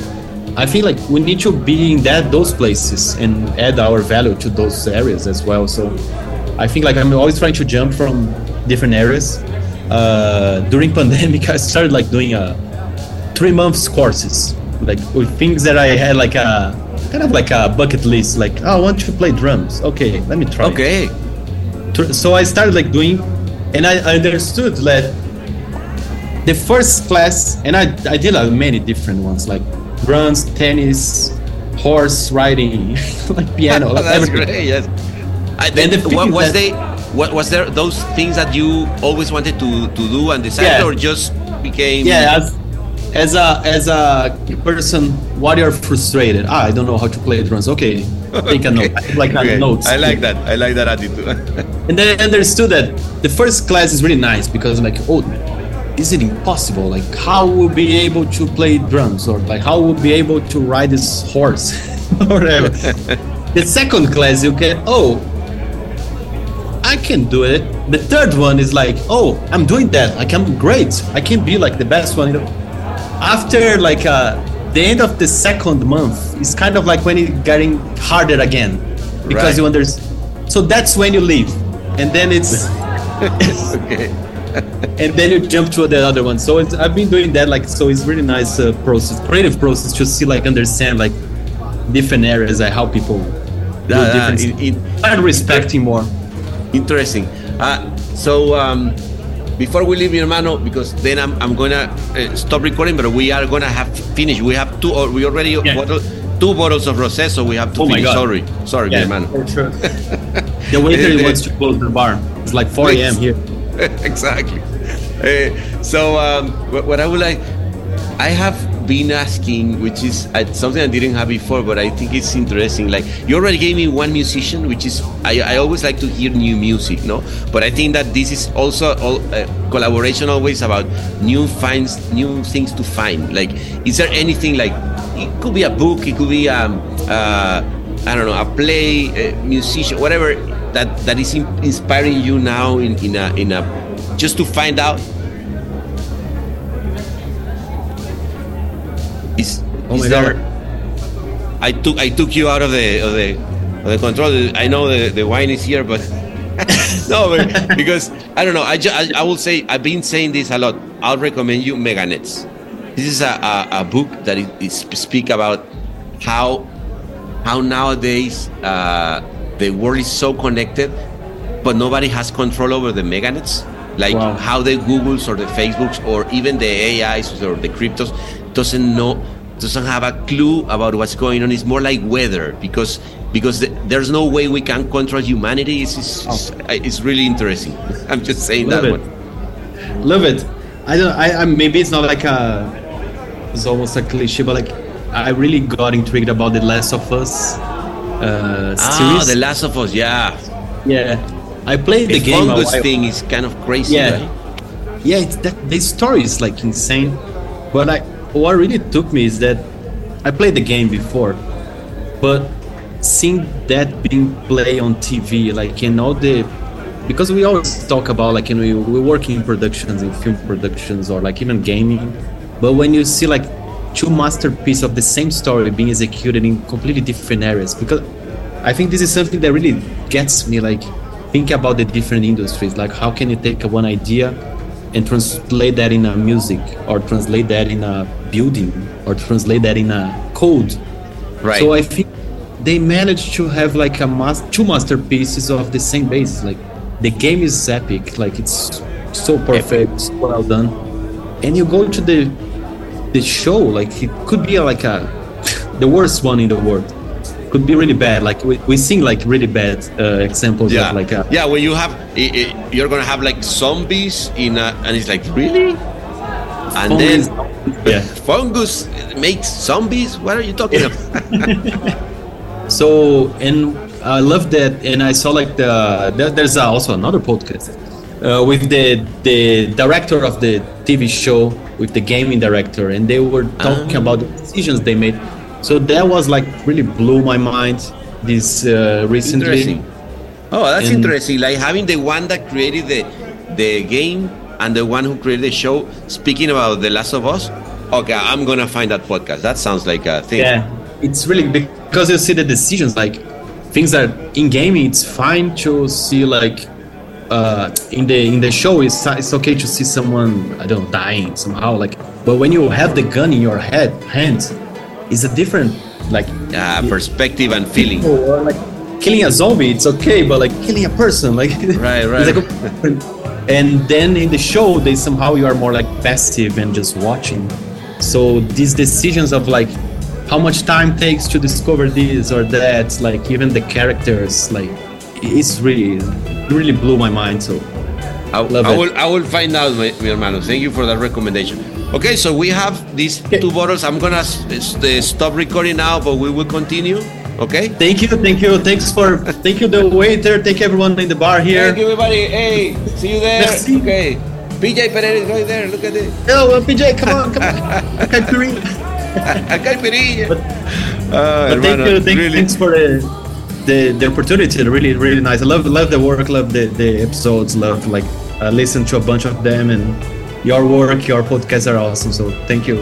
I feel like we need to be in that those places and add our value to those areas as well. So I think like I'm always trying to jump from different areas. Uh, during pandemic, I started like doing a three months courses, like with things that I had like a kind of like a bucket list. Like, oh, I want to play drums. Okay, let me try. Okay. So I started like doing, and I understood that the first class, and I I did like many different ones like runs, tennis, horse riding, like piano. That's everything. great. Yes. I, then the what was they? What was there? Those things that you always wanted to to do and decided, yeah. or just became? Yeah, as, as a as a person, what you're frustrated. Ah, I don't know how to play drums. Okay, take a note. like okay. notes. I like that. I like that attitude. and then I understood that the first class is really nice because I'm like, oh is it impossible? Like, how will be able to play drums, or like how will be able to ride this horse, or whatever. the second class, you get, oh, I can do it. The third one is like, oh, I'm doing that. Like, I'm great. I can be like the best one. You know, after like uh, the end of the second month, it's kind of like when it's getting harder again because right. you understand. So that's when you leave, and then it's okay and then you jump to the other one. So I've been doing that, like, so it's really nice uh, process, creative process to see, like, understand, like, different areas, like how people do uh, different, in, in, and respecting more. Interesting. Uh, so um, before we leave, hermano, because then I'm, I'm gonna uh, stop recording, but we are gonna have finished. We have two, or we already yeah. bottle, two bottles of rosé, so we have to oh finish. Sorry, sorry, yeah, hermano. For sure. the waiter wants to close the bar. It's like 4 a.m. here. exactly. Uh, so um, what, I would like, I have been asking, which is uh, something I didn't have before, but I think it's interesting. Like you already gave me one musician, which is I, I always like to hear new music, no? But I think that this is also all uh, collaboration always about new finds, new things to find. Like, is there anything like it could be a book, it could be um, uh, I don't know, a play, a musician, whatever that that is inspiring you now in, in a in a just to find out is, oh is there God. I took I took you out of the of the of the control. I know the, the wine is here but no but because I don't know. I, just, I, I will say I've been saying this a lot. I'll recommend you Meganets this is a, a, a book that is, speak about how how nowadays uh, the world is so connected, but nobody has control over the meganets. Like wow. how the Googles or the Facebooks or even the AIs or the cryptos doesn't know doesn't have a clue about what's going on. It's more like weather because because the, there's no way we can control humanity. It's it's, oh. it's really interesting. I'm just saying Love that it. one. Love it. I don't. I, I maybe it's not like a. It's almost a cliche, but like I really got intrigued about the Last of Us uh, ah, The Last of Us, yeah. Yeah. I played the, the game. The fungus thing is kind of crazy, yeah. Right? Yeah, it's that the story is like insane. But I what really took me is that I played the game before, but seeing that being played on TV, like in all the because we always talk about like you know, we, we work in productions in film productions or like even gaming but when you see like two masterpieces of the same story being executed in completely different areas because i think this is something that really gets me like think about the different industries. Like how can you take one idea and translate that in a music or translate that in a building or translate that in a code? Right. So i think they managed to have like a mas- two masterpieces of the same base. Like the game is epic. Like it's so perfect. So well done. And you go to the the show like it could be like a the worst one in the world could be really bad like we, we sing like really bad uh, examples yeah. of like a, yeah when you have it, it, you're gonna have like zombies in a, and it's like really and fungus. then yeah. fungus makes zombies. What are you talking about? so, and I love that, and I saw like the there's also another podcast uh, with the the director of the TV show with the gaming director, and they were talking about the decisions they made. So that was like really blew my mind. This uh, recently. Oh, that's and, interesting. Like having the one that created the the game and the one who created the show speaking about The Last of Us. Okay, I'm gonna find that podcast. That sounds like a thing. Yeah, it's really because you see the decisions like things that in gaming it's fine to see like uh, in the in the show it's it's okay to see someone I don't know dying somehow like but when you have the gun in your head hands it's a different like uh, perspective and feeling. Or like killing a zombie it's okay but like killing a person like right right like and then in the show they somehow you are more like passive and just watching. So these decisions of like how much time takes to discover this or that like even the characters like it's really really blew my mind so. I, I will I will find out my, mi hermano. Thank you for that recommendation. Okay so we have these two bottles. I'm gonna stop recording now but we will continue okay? Thank you thank you. Thanks for thank you the waiter. Thank everyone in the bar here. Thank you everybody. Hey see you there. Merci. okay. PJ Perez right there. Look at it. Oh well, PJ come on come on. Okay, Caipirinha. But, uh, but thank you, thank, really. thanks for the, the, the opportunity. Really, really nice. I love love the work, love the, the episodes, love like I listen to a bunch of them, and your work, your podcasts are awesome. So thank you.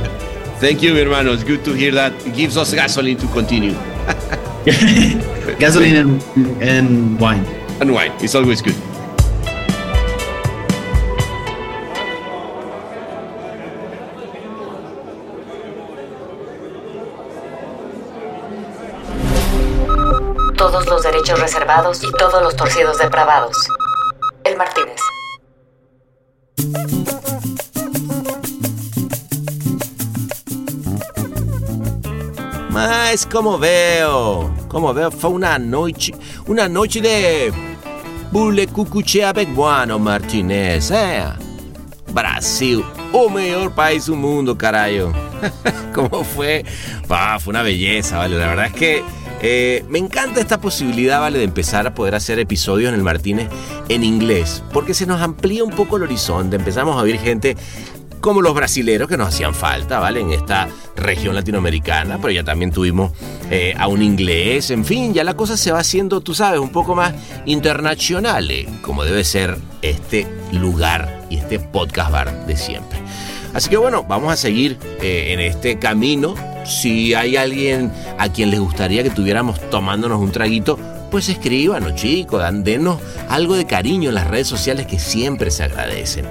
Thank you, hermano. It's good to hear that. It gives us gasoline to continue. gasoline and, and wine. And wine. It's always good. Y todos los torcidos depravados. El Martínez. Mas como veo, como veo, fue una noche, una noche de bule cucuchea peguano, Martínez, eh? Brasil, o mejor país del mundo, carajo. ¿Cómo fue? fue una belleza, vale. La verdad es que eh, me encanta esta posibilidad, ¿vale? De empezar a poder hacer episodios en el Martínez en inglés, porque se nos amplía un poco el horizonte. Empezamos a oír gente como los brasileros que nos hacían falta, ¿vale? En esta región latinoamericana, pero ya también tuvimos eh, a un inglés, en fin, ya la cosa se va haciendo, tú sabes, un poco más internacional, eh, como debe ser este lugar y este podcast bar de siempre. Así que bueno, vamos a seguir en este camino si hay alguien a quien les gustaría que tuviéramos tomándonos un traguito, pues escríbanos, chicos, denos algo de cariño en las redes sociales que siempre se agradecen.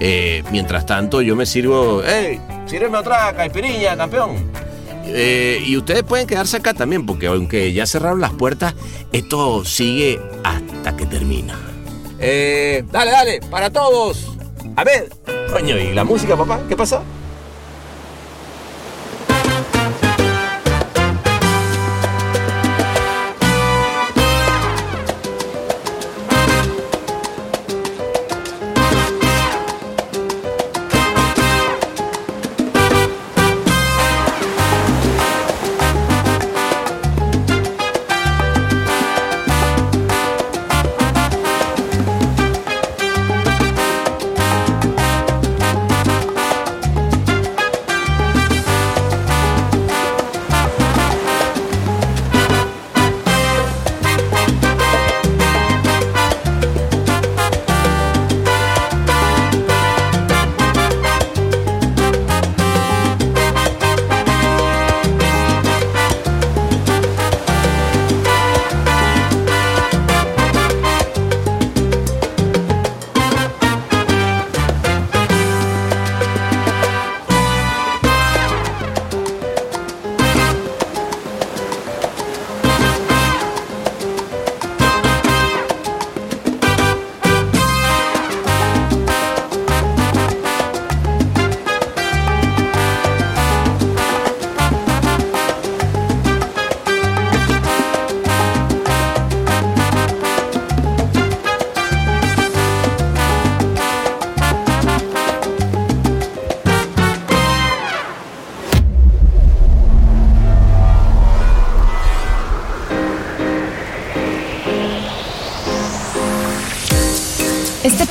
Eh, mientras tanto, yo me sirvo, ¡Ey! Sírveme otra caipiriña, campeón! Eh, y ustedes pueden quedarse acá también, porque aunque ya cerraron las puertas, esto sigue hasta que termina. Eh, dale, dale, para todos. A ver, coño, ¿y la música, papá? ¿Qué pasa?